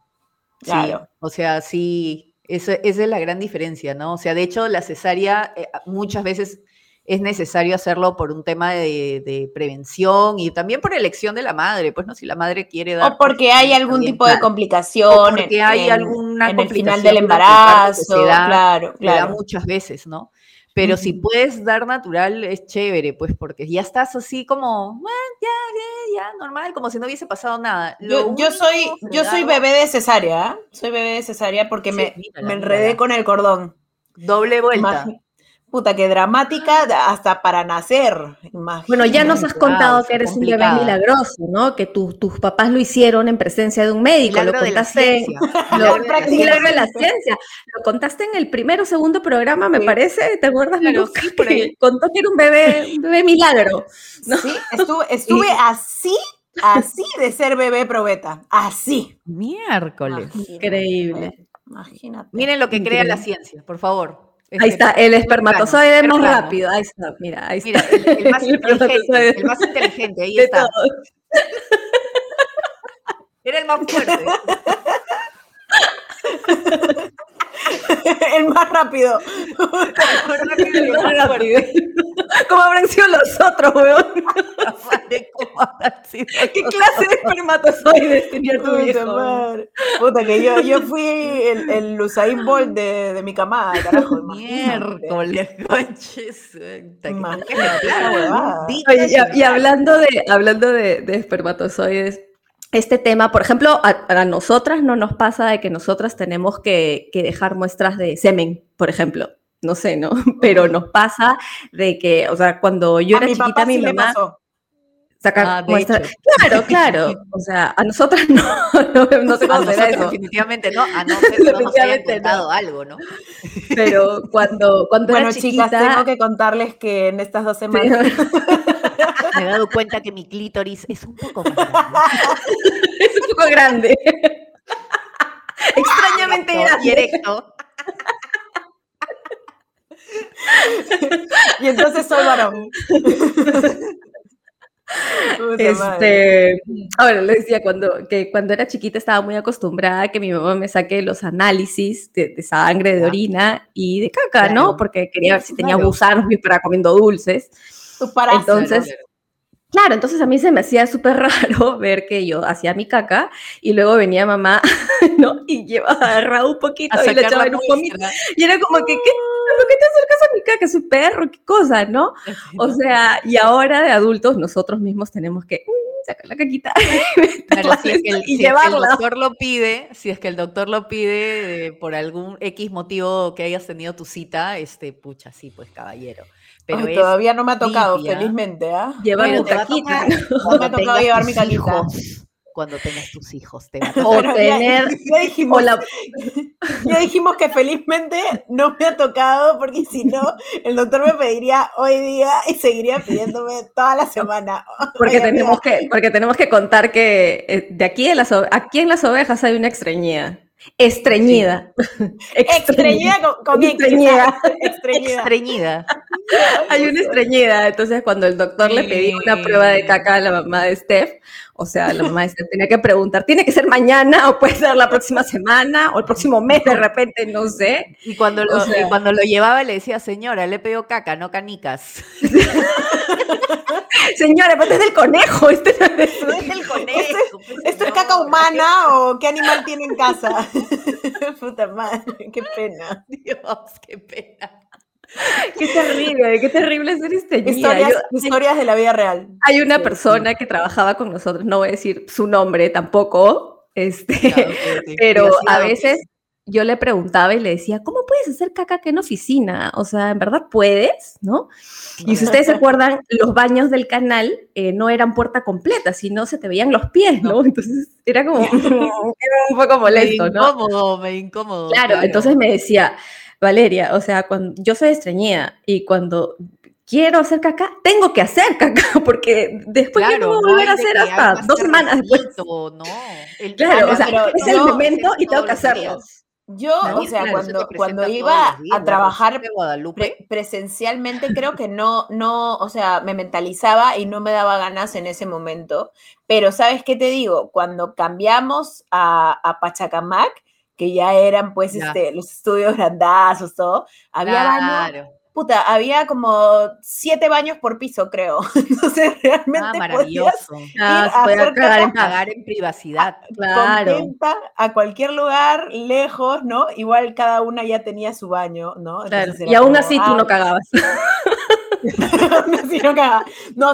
Sí, o sea, sí, esa, esa es la gran diferencia, ¿no? O sea, de hecho, la cesárea eh, muchas veces es necesario hacerlo por un tema de, de prevención y también por elección de la madre, pues, ¿no? Si la madre quiere dar... O porque hay algún tipo de claro. complicación. O porque hay alguna en el final complicación del embarazo. se da- claro, se da claro. muchas veces, ¿no? Pero si puedes dar natural, es chévere, pues, porque ya estás así como, "Ah, ya, ya, ya, normal, como si no hubiese pasado nada. Yo, soy, yo soy bebé de cesárea, ¿ah? Soy bebé de cesárea porque Sí, me, mírala, me enredé mírala. con el cordón. Doble vuelta. Imagi- Puta, qué dramática hasta para nacer. Bueno, ya nos has contado que eres un bebé milagroso, ¿no? Que tu- tus papás lo hicieron en presencia de un médico, Milagro lo de la contaste lo- milagro de la ciencia. Lo contaste en el primero o segundo programa, me Sí. parece, ¿te acuerdas, Claro, Luca? sí, por ahí. Que contó que era un bebé, un bebé milagro. ¿no? Sí, estuve, estuve así, así de ser bebé probeta. Así. Miércoles. Increíble. Imagínate. Miren lo que crea la ciencia, por favor. Ahí está, el espermatozoide más rápido. Ahí está, mira, ahí Mira, está. el, el más El inteligente, el más inteligente, ahí De está. todos. Era el más fuerte. el más rápido. El más fuerte. ¿Cómo habrán sido los otros, weón? Madre, ¿cómo habrá sido ¿Qué clase de espermatozoides tenía tu Puta, viejo? Puta, que yo, yo fui el, el Usain Bolt de, de mi camada, carajo. Miércoles, conches. y, y hablando de, hablando de, de espermatozoides, este tema, por ejemplo, a, a nosotras no nos pasa de que nosotras tenemos que, que dejar muestras de semen, por ejemplo. No sé, ¿no? Pero nos pasa de que, o sea, cuando yo a era mi chiquita, papá mi sí mamá pasó. sacar Ah, muestras. hecho. Claro, claro. O sea, a nosotras no, no, no sé A cómo será nosotros eso. definitivamente no, a no ser que no nos no. contado algo, ¿no? Pero cuando, cuando Bueno, era chicas, chiquita, tengo que contarles que en estas dos semanas Me he dado cuenta que mi clítoris es un poco más grande. es un poco grande. Extrañamente grande. y erecto. y entonces soy varón. Este, ahora le decía cuando, que cuando era chiquita estaba muy acostumbrada a que mi mamá me saque los análisis de, de sangre, de orina y de caca, Claro. ¿no? Porque quería ver si tenía Claro. gusanos para comiendo dulces. Entonces, Claro, entonces a mí se me hacía súper raro ver que yo hacía mi caca y luego venía mamá, ¿no? Y llevaba agarrado un poquito A y le echaba en un pomito. Y era como que, ¿qué? ¿Por qué te acercas a mi caca? Es un perro, qué cosa, ¿no? O sea, y ahora de adultos nosotros mismos tenemos que sacar la caquita Claro, si es que el, y si es que el llevarla. doctor lo pide, si es que el doctor lo pide eh, por algún X motivo que hayas tenido tu cita, este, pucha, sí, pues caballero. Pero Ay, todavía no me ha tocado, felizmente, ¿ah? Llevar Bueno, tu caquita. tocar No me ha tocado llevar mi caquita. hijos, cuando tengas tus hijos, te va a tocar. O ya- tener, ya dijimos, o la, Ya dijimos que felizmente no me ha tocado porque si no, el doctor me pediría hoy día y seguiría pidiéndome toda la semana. porque Oye, tenemos que, porque tenemos que contar que eh, de aquí en las, aquí en las ovejas hay una estreñida. Estreñida. Estreñida con, con Estreñida. Estreñida. Estreñida. Hay una estreñida. Entonces, cuando el doctor le pedía una prueba de caca a la mamá de Steph, o sea, la mamá de Steph tenía que preguntar, ¿tiene que ser mañana o puede ser la próxima semana o el próximo mes de repente? No sé. Y cuando, lo, O sea- y cuando lo llevaba le decía, señora, le pegó caca, no canicas. Señora, pero este es del conejo. Este no es- No es el conejo. pues, ¿Esto es caca humana o qué animal tiene en casa? Puta madre, qué pena. Dios, qué pena. Qué terrible, qué terrible ser estreñida. Historias, Yo- historias de la vida real. Hay una Sí, persona que trabajaba con nosotros, no voy a decir su nombre tampoco, este, Ya, ok, ok. pero a veces yo le preguntaba y le decía, ¿cómo puedes hacer caca que en oficina? O sea, ¿en verdad puedes? ¿No? Y si ustedes se acuerdan, los baños del canal eh, no eran puerta completa, sino se te veían los pies, ¿no? Entonces era como, era un poco molesto, me ¿no? incómodo, me incómodo. Claro, entonces me decía, Valeria, o sea, cuando yo soy estreñida y cuando quiero hacer caca, tengo que hacer caca, porque después ya no voy a volver a hay de hacer hasta dos semanas después. No, el- Claro, o sea, pero es el momento y tengo que hacerlo. Yo, Claro, o sea, claro, cuando, cuando iba días, a trabajar pre- presencialmente, creo que no, no, o sea, me mentalizaba y no me daba ganas en ese momento. Pero, ¿sabes qué te digo? Cuando cambiamos a, a Pachacamac, que ya eran pues Ya. este, los estudios grandazos, todo, había Claro. puta, había como siete baños por piso, creo. Entonces, realmente Ah, podías maravilloso. Ah, ir se a podía hacer cagar en. Pagar en privacidad. Claro. contenta a cualquier lugar, lejos, ¿no? Igual cada una ya tenía su baño, ¿no? Claro. Y aún como, así tú ah, no cagabas. aún no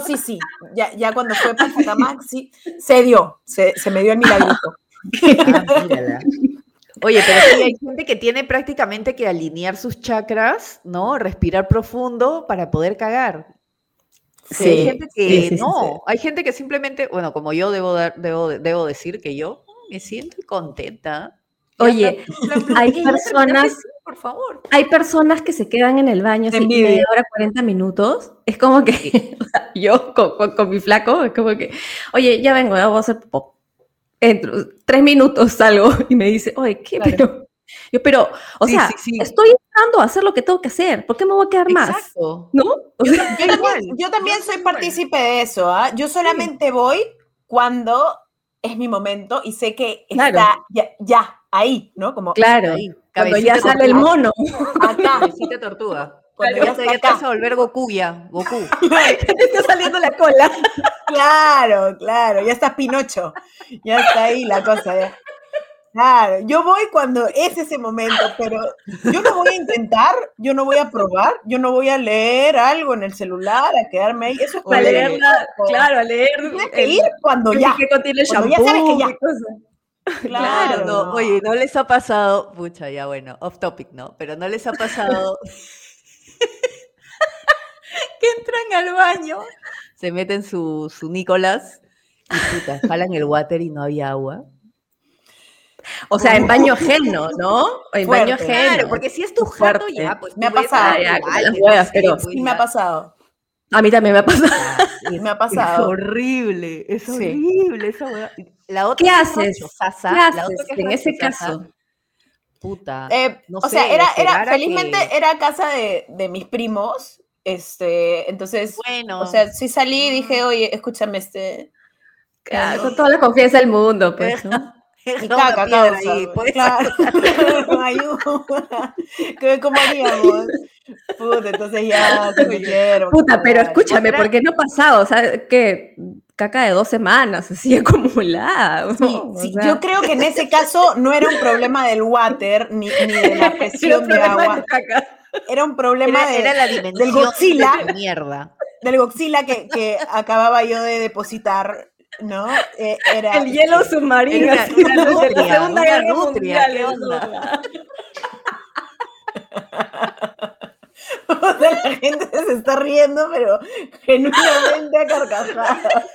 sí, sí. Ya, ya cuando fue para Pachacamac, sí, se dio, se, se me dio el milagrito. Ah. Oye, pero sí, hay gente que tiene prácticamente que alinear sus chakras, ¿no? Respirar profundo para poder cagar. Sí, hay gente que sí, sí, sí, no, hay gente que simplemente, bueno, como yo debo, dar, debo, debo decir que yo me siento contenta. Oye, hay personas- por favor. Hay personas que se quedan en el baño así, media hora, 40 minutos. Es como que, o sea, yo con, con- con mi flaco, es como que, oye, ya vengo, ya voy a hacer pop. Entro, tres minutos salgo y me dice, oye, ¿qué? Claro. Pero, yo, pero, o Sí, sea, sí, sí. estoy entrando a hacer lo que tengo que hacer. ¿Por qué me voy a quedar más? Exacto. ¿No? O sea, Yo también, yo también soy partícipe de eso, ¿ah? Yo solamente voy cuando es mi momento y sé que Claro. está ya, ya, ahí, ¿no? Como claro, Ahí, cuando ya sale el mono. acá, Cabecita tortuga. cuando Ya ya te, está ya te vas a volver Goku ya, Goku. Te está saliendo la cola. Claro, claro, ya está Pinocho, ya está ahí la cosa. ya. Claro, yo voy cuando es ese momento, pero yo no voy a intentar, yo no voy a probar, yo no voy a leer algo en el celular, a quedarme ahí. Eso es A para leerla, claro, a leer. Tienes que ir cuando ya. contiene ya sabes que ya. Claro, no, oye, ¿no les ha pasado? Pucha, ya bueno, off topic, ¿no? Pero ¿no les ha pasado que entran al baño, se meten su, su Nicolás y puta, jalan el water y no había agua? O sea, en baño ajeno, ¿no? En baño ajeno. Claro, porque si es tu jato Fuerte. ya, pues Me ha pasado, ya, las huevas, pero- pues Y me ha pasado, A mí también me ha pasado. me ha Es pasado. horrible, es Sí. horrible esa hueá. La otra ¿Qué es haces? rachosaza, ¿Qué la haces otra que es en ese caso? Puta. Eh, no o sea, sé, era, esperar era, a felizmente que- era casa de, de mis primos, este, entonces, Bueno, o sea, sí salí y dije, oye, escúchame, este, Claro, con toda la confianza del mundo, pues, ¿no? una caca, causa, ahí, pues. claro, ayuda, ¿Qué- ¿cómo haríamos? Puta, entonces ya, que me quiero. Puta, pero escúchame, Otra- ¿por qué no ha pasado? O sea, que caca de dos semanas, así acumulada. Sí, yo creo que en ese caso no era un problema del water ni, ni de la presión de agua, de caca. Era un problema Era, de, era la dimensión Godzilla. de mierda. del Godzilla que, que acababa yo de depositar, ¿no? Eh, era, El hielo submarino. Era una- una desde la nutria, Segunda Guerra nutria, Mundial. O sea, la gente se está riendo, pero genuinamente a carcajadas.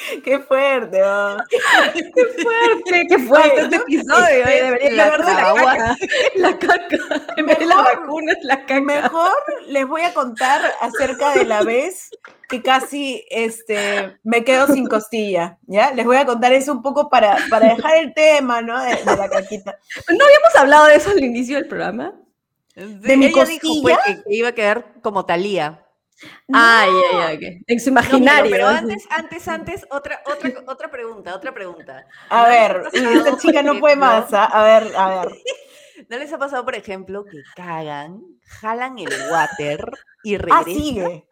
Qué fuerte, ¿no? Qué fuerte, qué fuerte este episodio. este, eh, Debería la la caca. La caca. En vez de la Mejor- vacuna es la caca. Mejor les voy a contar acerca de la vez que casi este, me quedo sin costilla, ¿ya? Les voy a contar eso un poco para, para dejar el tema, ¿no? De, de la caquita. ¿No habíamos hablado de eso al inicio del programa? ¿De mi Ella dijo pues, costilla? que, que iba a quedar como Talía. Ay, ay, ay. En su No, pero, imaginario. pero antes, antes, antes, otra, otra, otra pregunta, otra pregunta. A ¿No les ver, esta chica no puede más, ¿ah? A ver, a ver. ¿No les ha pasado, por ejemplo, que cagan, jalan el water y Ah, regresan? sigue.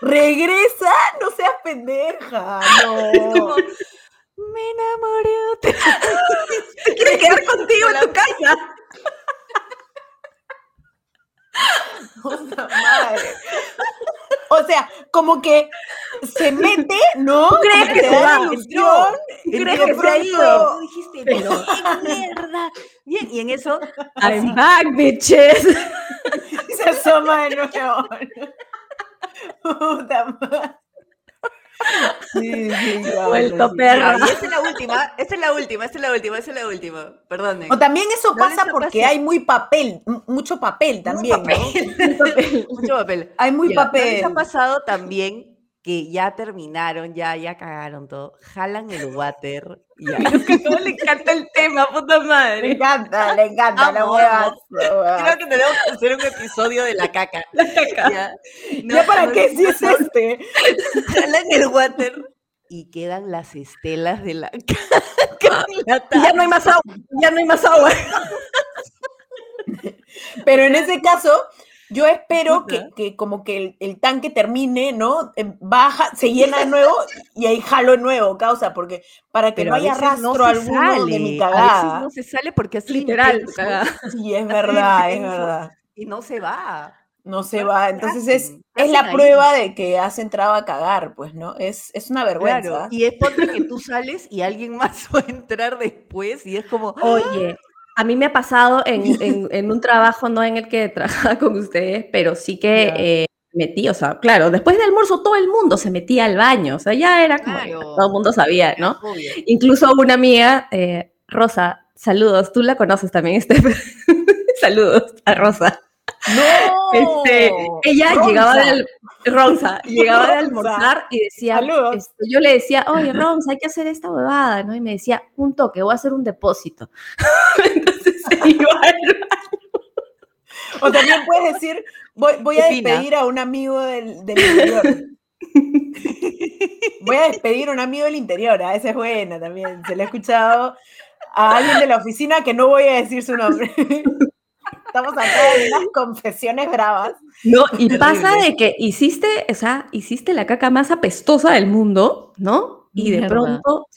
Regresa, no seas pendeja, no. Me enamoré otra vez. Quiere quedar contigo en tu casa. Puta madre. O sea, como que se mete, ¿no? crees que te se da ilusión. ¿Crees que se ha ido? Dijiste, pero qué mierda. Bien, y en eso, así, I'm back, bitches. Se asoma de nuevo. Puta madre. Sí, sí, claro, Vuelto sí. y esta es la última, esta es la última, esta es la última, esta es la última. Perdonen. O también eso ¿No pasa porque pasado? hay muy papel, mucho papel también, ¿no? Mucho papel. Hay muy ¿no papel. les ha pasado también que ya terminaron, ya, ya cagaron todo, jalan el water. Ya. que todo le encanta el tema, puta madre. Le encanta, le encanta la hueva. Creo que tenemos que hacer un episodio de la caca. La caca. ¿Ya, ¿Ya para qué si es este? Jalan el water y quedan las estelas de la caca. ya no hay más agua, ya no hay más agua. Pero en ese caso, yo espero que, como que el, tanque termine, ¿no? Em, baja, se llena de nuevo y ahí jalo de nuevo, causa, porque para que no haya rastro alguno de mi cagada. A veces no se sale porque es literal. Sí, es verdad, es verdad. Y no se va. No se va. Entonces es, es la prueba de que has entrado a cagar, pues, ¿no? Es, es una vergüenza. Y es porque que tú sales y alguien más va a entrar después y es como. Oye, a mí me ha pasado en, un trabajo, no en el que trabajaba con ustedes, pero sí que eh, metí, o sea, claro, después del almuerzo todo el mundo se metía al baño, o sea, ya era como, todo el mundo sabía, ¿no? Incluso una amiga, eh, Rosa, saludos, tú la conoces también, este, saludos a Rosa. No. Este, ella llegaba de Ronza, llegaba de almorzar y decía, este, yo le decía, oye Ronza, hay que hacer esta huevada, ¿no? Y me decía, un toque, voy a hacer un depósito. Entonces se iba O también puedes decir, voy, a despedir a un amigo del, interior. Voy a despedir a un amigo del interior, a ¿ah? esa es buena también. Se le ha escuchado a alguien de la oficina que no voy a decir su nombre. Estamos acá en unas confesiones bravas. No, y pasa de que hiciste, o sea, hiciste la caca más apestosa del mundo, ¿no? Y de pronto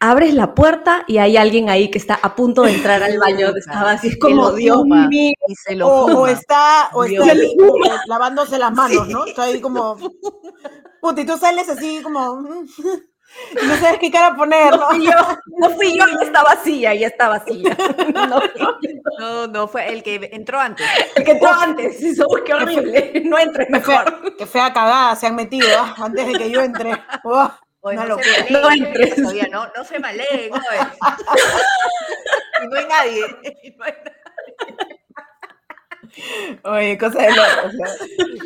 abres la puerta y hay alguien ahí que está a punto de entrar al baño. Estaba así, es como, Dios mío. o, está, o está ahí, lavándose las manos, ¿no? Está ahí como. Puta, y tú sales así como. No sabes qué cara poner. No fui yo, no fui yo, ya está vacía, ya está vacía. No, no, fue el que entró antes. El que entró antes, eso, qué horrible. No entres mejor. Qué fea, cagada se han metido ¿ah? antes de que yo entre. no, no entres. Todavía no, no se maleen. y no hay nadie. no hay nadie. Oye, cosa de locos.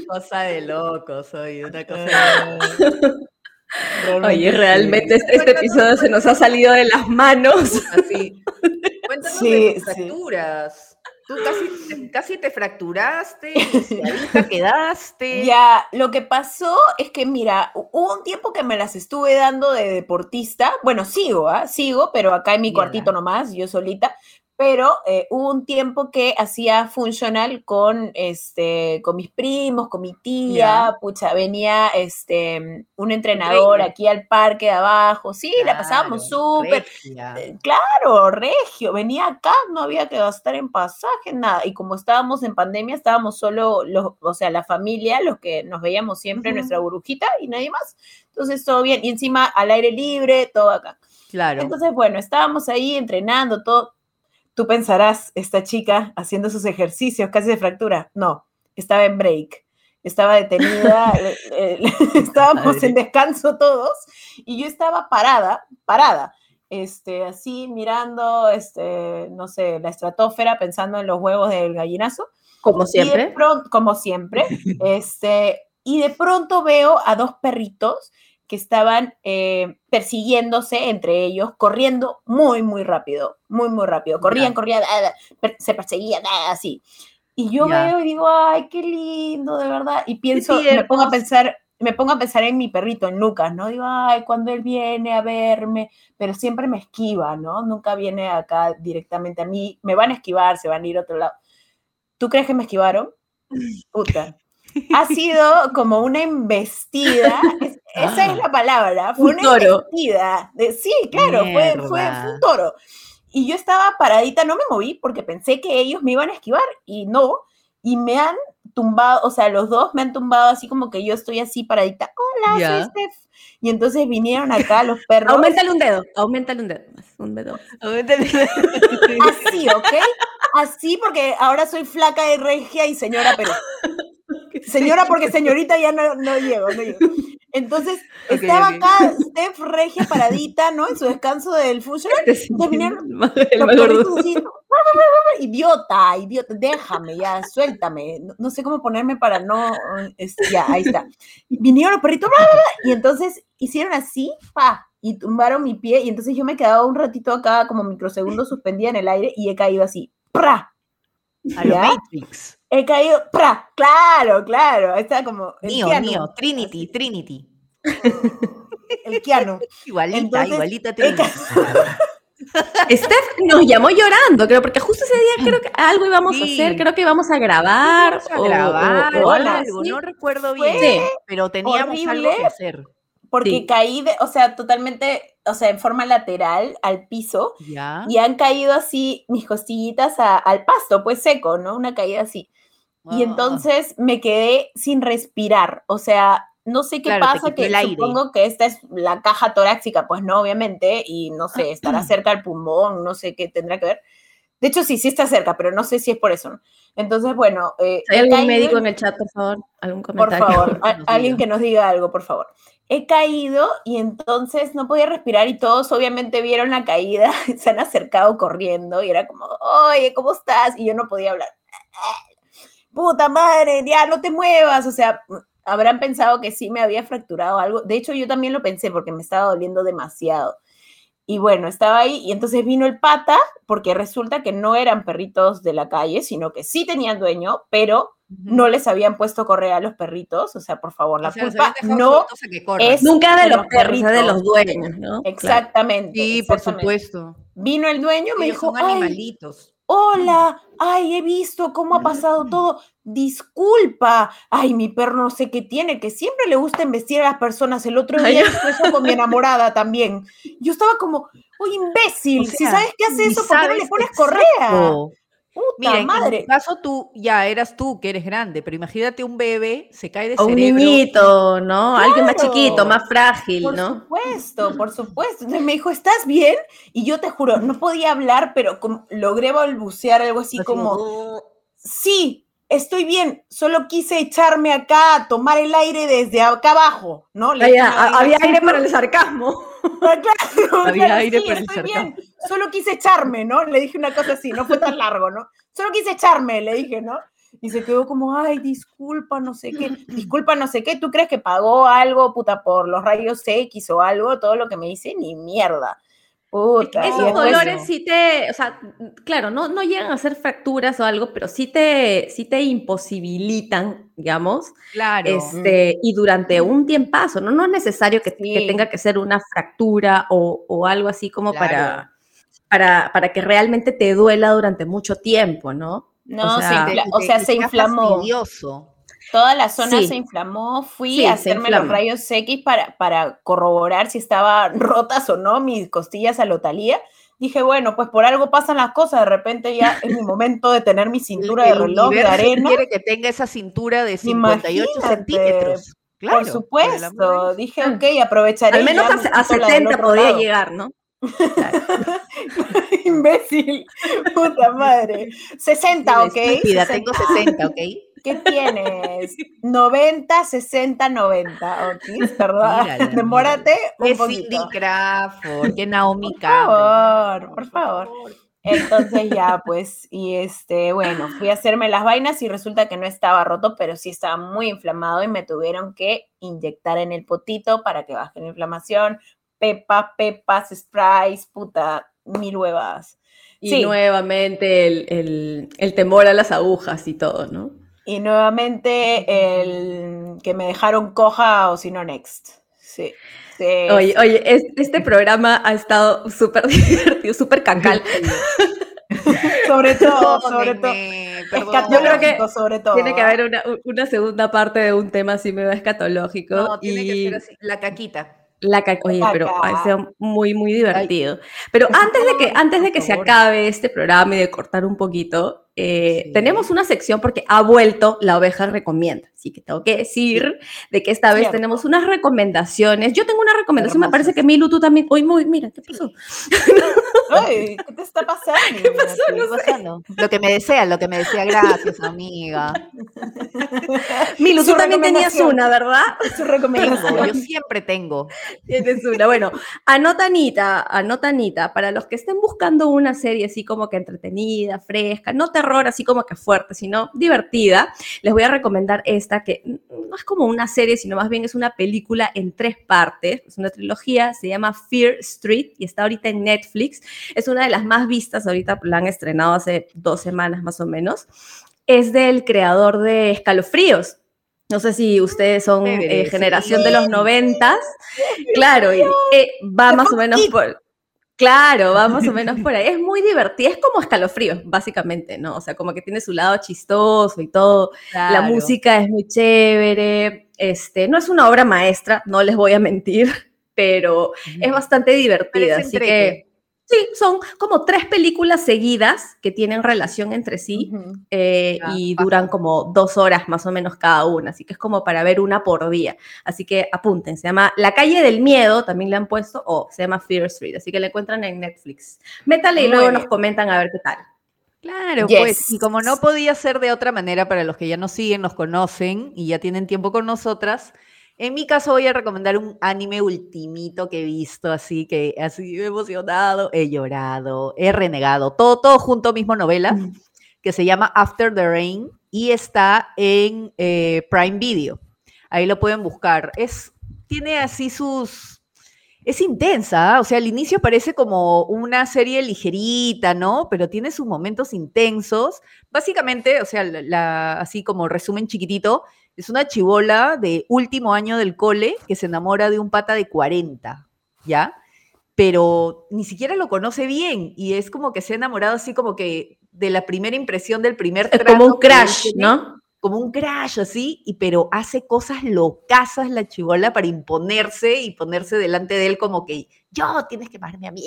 Cosa de locos, oye, una cosa de locos. Oye, realmente este, este, episodio se nos ha salido de las manos. Así. Cuéntanos de tus fracturas. Tú casi, te fracturaste, y quedaste. Ya, lo que pasó es que, mira, hubo un tiempo que me las estuve dando de deportista. Bueno, sigo, ¿ah? Sigo, pero acá en mi cuartito nomás, yo solita pero eh, hubo un tiempo que hacía funcional con, este, con mis primos, con mi tía, pucha, venía este, un entrenador aquí al parque de abajo, sí, la pasábamos súper, eh, claro, regio, venía acá, no había que gastar en pasaje, nada, y como estábamos en pandemia, estábamos solo, los, o sea, la familia, los que nos veíamos siempre en nuestra burbujita y nadie más, entonces todo bien, y encima al aire libre, todo acá. Claro. Entonces, bueno, estábamos ahí entrenando, todo, Tú pensarás, esta chica haciendo sus ejercicios casi de fractura. No, estaba en break, estaba detenida, estábamos en descanso todos y yo estaba parada, parada, este, así mirando, este, no sé, la estratosfera, pensando en los huevos del gallinazo. Como siempre. como siempre. este, y de pronto veo a dos perritos que estaban eh, persiguiéndose entre ellos, corriendo muy, muy rápido, muy, muy rápido. Corrían, corrían, se perseguían, así. Y yo veo y digo, ay, qué lindo, de verdad. Y pienso, me pongo a pensar, me pongo a pensar en mi perrito, en Lucas, ¿no? Digo, ay, cuando él viene a verme, pero siempre me esquiva, ¿no? Nunca viene acá directamente a mí. Me van a esquivar, se van a ir a otro lado. ¿Tú crees que me esquivaron? Puta ha sido como una embestida, esa es la palabra, fue una embestida. De, sí, claro, fue, fue, un toro. Y yo estaba paradita, no me moví porque pensé que ellos me iban a esquivar y no, y me han tumbado, o sea, los dos me han tumbado así como que yo estoy así paradita, hola, soy Steph. Y entonces vinieron acá los perros. Aumentale un dedo, aumentale un dedo. Un dedo. Aumentale un dedo. Así, ¿ok? Así porque ahora soy flaca de regia y señora pero Señora, porque señorita ya no, no llego, no llego. Entonces, estaba acá Steph Regia paradita, ¿no? En su descanso del fusion. Terminaron los perritos así, idiota, idiota, déjame, ya, suéltame. No, no sé cómo ponerme para no, este, ya, ahí está. Vinieron los perritos, y entonces hicieron así, pa, y tumbaron mi pie, y entonces yo me quedaba un ratito acá, como microsegundos suspendida en el aire, y he caído así, ¡pra! A lo. Matrix. He caído, ¡pra! Claro, claro, está como el Mío, Keanu, mío, Trinity, Trinity. el Keanu. Igualita, Entonces, igualita he Trinity. Steph nos llamó llorando, creo, porque justo ese día creo que algo íbamos a Sí. hacer, creo que íbamos a grabar. A o- grabar o- o o algo no recuerdo bien, pero teníamos algo que hacer. Porque Sí. caí, de, o sea, totalmente, o sea, en forma lateral al piso, ¿Ya? y han caído así mis costillitas a- al pasto, pues seco, ¿no? Una caída así. Y Ah. entonces me quedé sin respirar, o sea, no sé qué Claro, pasa, que supongo que esta es la caja torácica, pues no, obviamente, y no sé, estará cerca al pulmón, no sé qué tendrá que ver. De hecho, sí, sí está cerca, pero no sé si es por eso. Entonces, bueno, eh, ¿Hay algún caído médico en el chat, por favor? ¿Algún por comentario? favor, a- que nos alguien que nos diga algo, por favor. He caído y entonces no podía respirar y todos obviamente vieron la caída, se han acercado corriendo y era como, oye, ¿cómo estás? Y yo no podía hablar. Puta madre, ya no te muevas. O sea, habrán pensado que sí me había fracturado algo. De hecho, yo también lo pensé porque me estaba doliendo demasiado. Y bueno, estaba ahí y entonces vino el pata, porque resulta que no eran perritos de la calle, sino que sí tenían dueño, pero no les habían puesto correa a los perritos, o sea, por favor, la O sea, culpa no que es Nunca de de los sea, de perritos. los dueños, ¿no? Exactamente. Sí, por supuesto. Vino el dueño, me Ellos dijo, son ay, animalitos. Hola, ay, he visto cómo ha pasado todo, disculpa, ay, mi perro no sé qué tiene, que siempre le gusta embestir a las personas, el otro día eso con mi enamorada también. Yo estaba como, oye, imbécil, O si sabes que hace eso, ¿por qué no le pones exacto. correa? Puta Mira, en madre. tu caso tú ya eras tú que eres grande, pero imagínate un bebé, se cae de O un cerebro. niñito, ¿no? Alguien más chiquito, más frágil, Por ¿no? supuesto, por supuesto. Entonces me dijo, ¿estás bien? Y yo te juro, no podía hablar, pero logré balbucear algo así Así como, como, sí, estoy bien, solo quise echarme acá a tomar el aire desde acá abajo, ¿no? Ah, había vaina aire para el sarcasmo. Ah, claro, Había claro, aire sí, para el estoy sarcasmo. bien, solo quise echarme, ¿no? Le dije una cosa así, no fue tan largo, ¿no? Solo quise echarme, le dije, ¿no? Y se quedó como, ay, disculpa, no sé qué, disculpa, no sé qué, ¿tú crees que pagó algo, puta, por los rayos X o algo? Todo lo que me hice, ni mierda. Puta. Esos dolores sí te, o sea, claro, no, no llegan a ser fracturas o algo, pero sí te, sí te imposibilitan, digamos, claro. este, y durante un tiempazo, ¿no? No es necesario que, que tenga que ser una fractura o, o algo así como Claro. para, para, para que realmente te duela durante mucho tiempo, ¿no? No, o se sea, infla- Y o sea, se inflamó. fastidioso. Toda la zona Sí. se inflamó. Fui Sí, a hacerme los rayos X para, para corroborar si estaban rotas o no mis costillas a lotalía. Dije, bueno, pues por algo pasan las cosas. De repente ya es mi momento de tener mi cintura de El reloj de arena. quiere que tenga esa cintura de 58 Imagínate, centímetros. Claro, por supuesto. Dije, ok, aprovecharé. Al menos a, a quito la del 70 otro podía lado. llegar, ¿no? Imbécil. Puta madre. 60, ok. Estúpida, 60. tengo 60, ¿ok? ¿Qué tienes? 90, 60, 90, ¿ok? ¿Verdad? Mírala, Demórate un Que poquito. Cindy Crawford, que Naomi Por favor, por favor. Entonces ya, pues, y este, bueno, fui a hacerme las vainas y resulta que no estaba roto, pero sí estaba muy inflamado y me tuvieron que inyectar en el potito para que baje la inflamación. Pepa, pepas, sprays, puta, mil huevas. Y Sí. nuevamente el, el- el temor a las agujas y todo, ¿no? Y nuevamente el que me dejaron coja o si no, next. Sí. sí, Oye, oye, es- este programa ha estado súper divertido, súper cacal. sobre todo, sobre todo. Yo creo que sobre todo. Tiene que ¿ah? haber una, una segunda parte de un tema así medio escatológico. No, tiene que y ser así. La caquita. La ca- Oye, pero Caca. ha sido muy, muy divertido. Pero antes de que, antes de que se acabe este programa y de cortar un poquito, eh, tenemos una sección porque ha vuelto la oveja recomienda. Así que tengo que decir de que esta vez tenemos unas recomendaciones. Yo tengo una recomendación, me parece que Milu, tú también. Uy, muy, mira, ¿qué pasó? Ay, ¿qué te está pasando? ¿Qué pasó? Lo que me desea, lo que me desea, gracias, amiga. Milu, tú también tenías una, ¿verdad? Su recomendación. yo siempre tengo. Tienes una. Bueno, anota Anita, anota Anita, para los que estén buscando una serie así como que entretenida, fresca, no terror así como que fuerte, sino divertida, les voy a recomendar esta que no es como una serie, sino más bien es una película en tres partes, es una trilogía, se llama Fear Street y está ahorita en Netflix. Es una de las más vistas, ahorita la han estrenado hace dos semanas más o menos. Es del creador de Escalofríos. No sé si ustedes son eh, generación de los noventas. Claro, y, eh, va más o menos por... Claro, va más o menos por ahí. Es muy divertida, es como escalofríos, básicamente, ¿no? O sea, como que tiene su lado chistoso y todo. La música es muy chévere. Este, no es una obra maestra, no les voy a mentir, pero es bastante divertida. Así que Sí, son como tres películas seguidas que tienen relación entre sí eh, y duran como dos horas más o menos cada una, así que es como para ver una por día. Así que apunten, se llama La calle del miedo, también le han puesto, o se llama Fear Street, así que la encuentran en Netflix. Métale y luego nos comentan a ver qué tal. Claro, pues, y como no podía ser de otra manera para los que ya nos siguen, nos conocen y ya tienen tiempo con nosotras, en mi caso voy a recomendar un anime ultimito que he visto, así que así he emocionado, he llorado, he renegado, todo, todo junto, mismo novela, que se llama After the Rain y está en eh, Prime Video. Ahí lo pueden buscar. Es, tiene así sus... Es intensa, o sea, al inicio parece como una serie ligerita, ¿no? Pero tiene sus momentos intensos. Básicamente, o sea, la, así como resumen chiquitito, es una chivola de último año del cole que se enamora de un pata de 40, ¿ya? Pero ni siquiera lo conoce bien y es como que se ha enamorado así como que de la primera impresión del primer trato. Como un crash, ¿no? Como un crash así, y pero hace cosas locasas la chivola para imponerse y ponerse delante de él como que yo tienes que amarme a mí.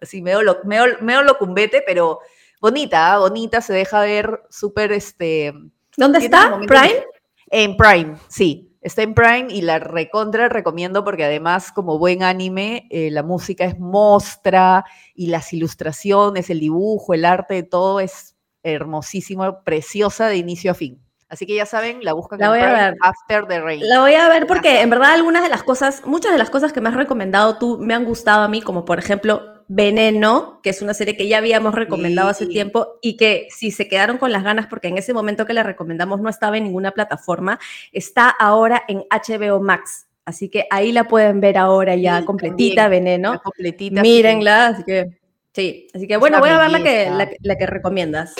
Así medio, lo, medio, locumbete, pero bonita, ¿ah? bonita, se deja ver súper este. ¿Dónde está? ¿Prime? En Prime, sí. Está en Prime y la recontra recomiendo porque además, como buen anime, eh, la música es mostra y las ilustraciones, el dibujo, el arte, todo es hermosísimo, preciosa de inicio a fin. Así que ya saben, la buscan la voy a ver. After the Rain. La voy a ver porque en verdad algunas de las cosas, muchas de las cosas que me has recomendado tú me han gustado a mí, como por ejemplo Veneno, que es una serie que ya habíamos recomendado hace tiempo y que si se quedaron con las ganas, porque en ese momento que la recomendamos no estaba en ninguna plataforma, está ahora en HBO Max. Así que ahí la pueden ver ahora ya completita, Veneno. completita. Mírenla, así que sí. Así que bueno, voy a ver la que, la, que recomiendas.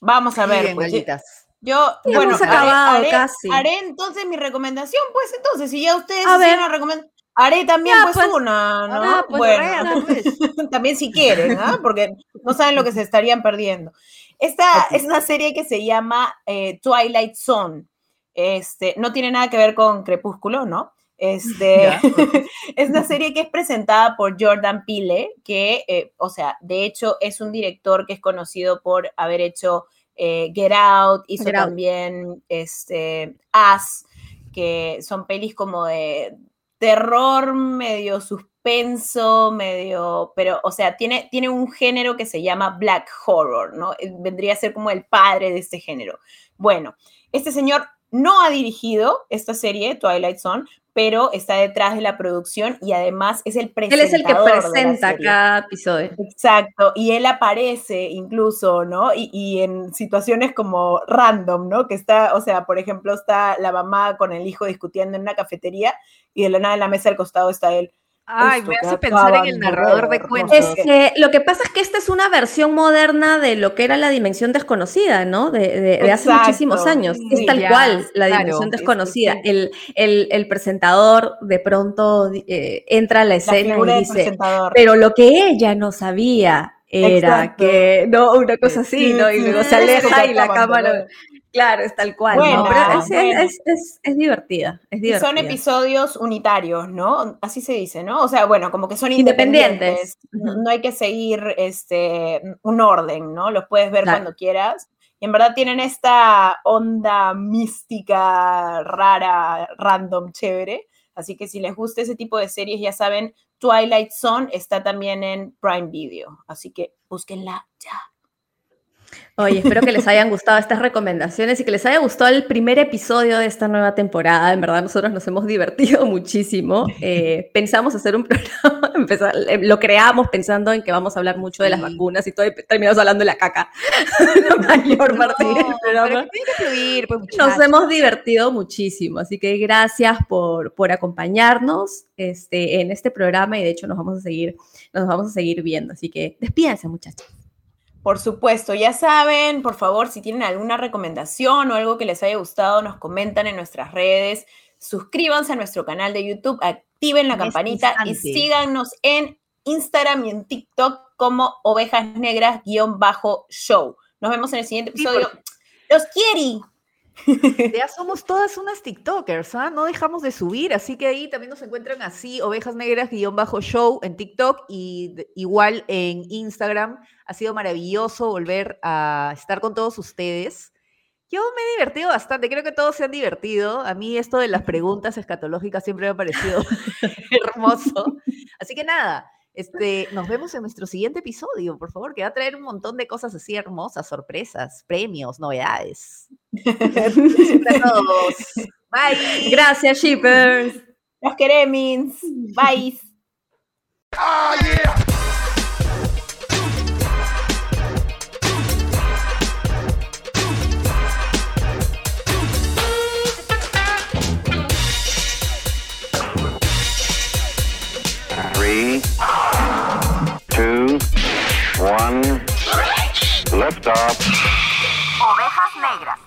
Vamos a ver. Pues, yo, bueno, haré, casi. haré, entonces mi recomendación, pues entonces, si ya ustedes a ver. una recomendación. Haré también pues, pues, una, ¿no? Ah, pues, bueno, pues. también si quieren, ¿ah? Porque no saben lo que se estarían perdiendo. Esta es una serie que se llama eh, Twilight Zone. Este, no tiene nada que ver con Crepúsculo, ¿no? Este, es una serie que es presentada por Jordan Peele, que, eh, o sea, de hecho es un director que es conocido por haber hecho eh, Get Out, hizo también este, As, que son pelis como de terror, medio suspenso, medio, pero, o sea, tiene, tiene un género que se llama black horror, ¿no? Eh, vendría a ser como el padre de este género. Bueno, este señor no ha dirigido esta serie, Twilight Zone, pero está detrás de la producción y además es el presentador. Él es el que presenta cada episodio. Exacto, y él aparece incluso, ¿no? Y, y, en situaciones como random, ¿no? Que está, o sea, por ejemplo, está la mamá con el hijo discutiendo en una cafetería y de la nada en la mesa al costado está él. Ay, me hace pensar en el narrador de cuentos. Es que lo que pasa es que esta es una versión moderna de lo que era la dimensión desconocida, ¿no? De, hace muchísimos años. es tal cual la dimensión desconocida. El, el, presentador de pronto eh, entra a la escena y dice, pero lo que ella no sabía era que, no, una cosa así, ¿no? Y luego se aleja y la cámara... Claro, es tal cual. Buena, ¿no? Pero es, es, es, es divertida. Es Y divertida. son episodios unitarios, ¿no? Así se dice, ¿no? O sea, bueno, como que son Independientes. independientes. No, no hay que seguir este, un orden, ¿no? Los puedes ver Claro. cuando quieras. Y en verdad tienen esta onda mística, rara, random, chévere. Así que si les gusta ese tipo de series, ya saben, Twilight Zone está también en Prime Video. Así que búsquenla ya. Oye, espero que les hayan gustado estas recomendaciones y que les haya gustado el primer episodio de esta nueva temporada. En verdad, nosotros nos hemos divertido muchísimo. Eh, pensamos hacer un programa, empezar- eh, lo creamos pensando en que vamos a hablar mucho de las vacunas y todo, y terminamos hablando de la caca. La mayor parte del No, programa. que fluir, pues, Nos hemos divertido muchísimo, así que gracias por, por acompañarnos este, en este programa y de hecho nos vamos a seguir, nos vamos a seguir viendo. Así que despídense, muchachos. Por supuesto, ya saben, por favor, si tienen alguna recomendación o algo que les haya gustado, nos comentan en nuestras redes. Suscríbanse a nuestro canal de YouTube, activen la En este campanita y síganos en Instagram y en TikTok como ovejas negras-show. Nos vemos en el siguiente Sí, episodio. ¡Los quiero! Ya somos todas unas TikTokers, ¿ah? No dejamos de subir, así que ahí también nos encuentran así, ovejas negras guion show en TikTok y igual en Instagram. Ha sido maravilloso volver a estar con todos ustedes. Yo me he divertido bastante, creo que todos se han divertido. A mí esto de las preguntas escatológicas siempre me ha parecido hermoso. Así que nada, este, nos vemos en nuestro siguiente episodio, por favor, que va a traer un montón de cosas así hermosas, sorpresas, premios, novedades. a todos. Bye. Gracias, shippers. Los queremos. Bye. Three, Ovejas Negras.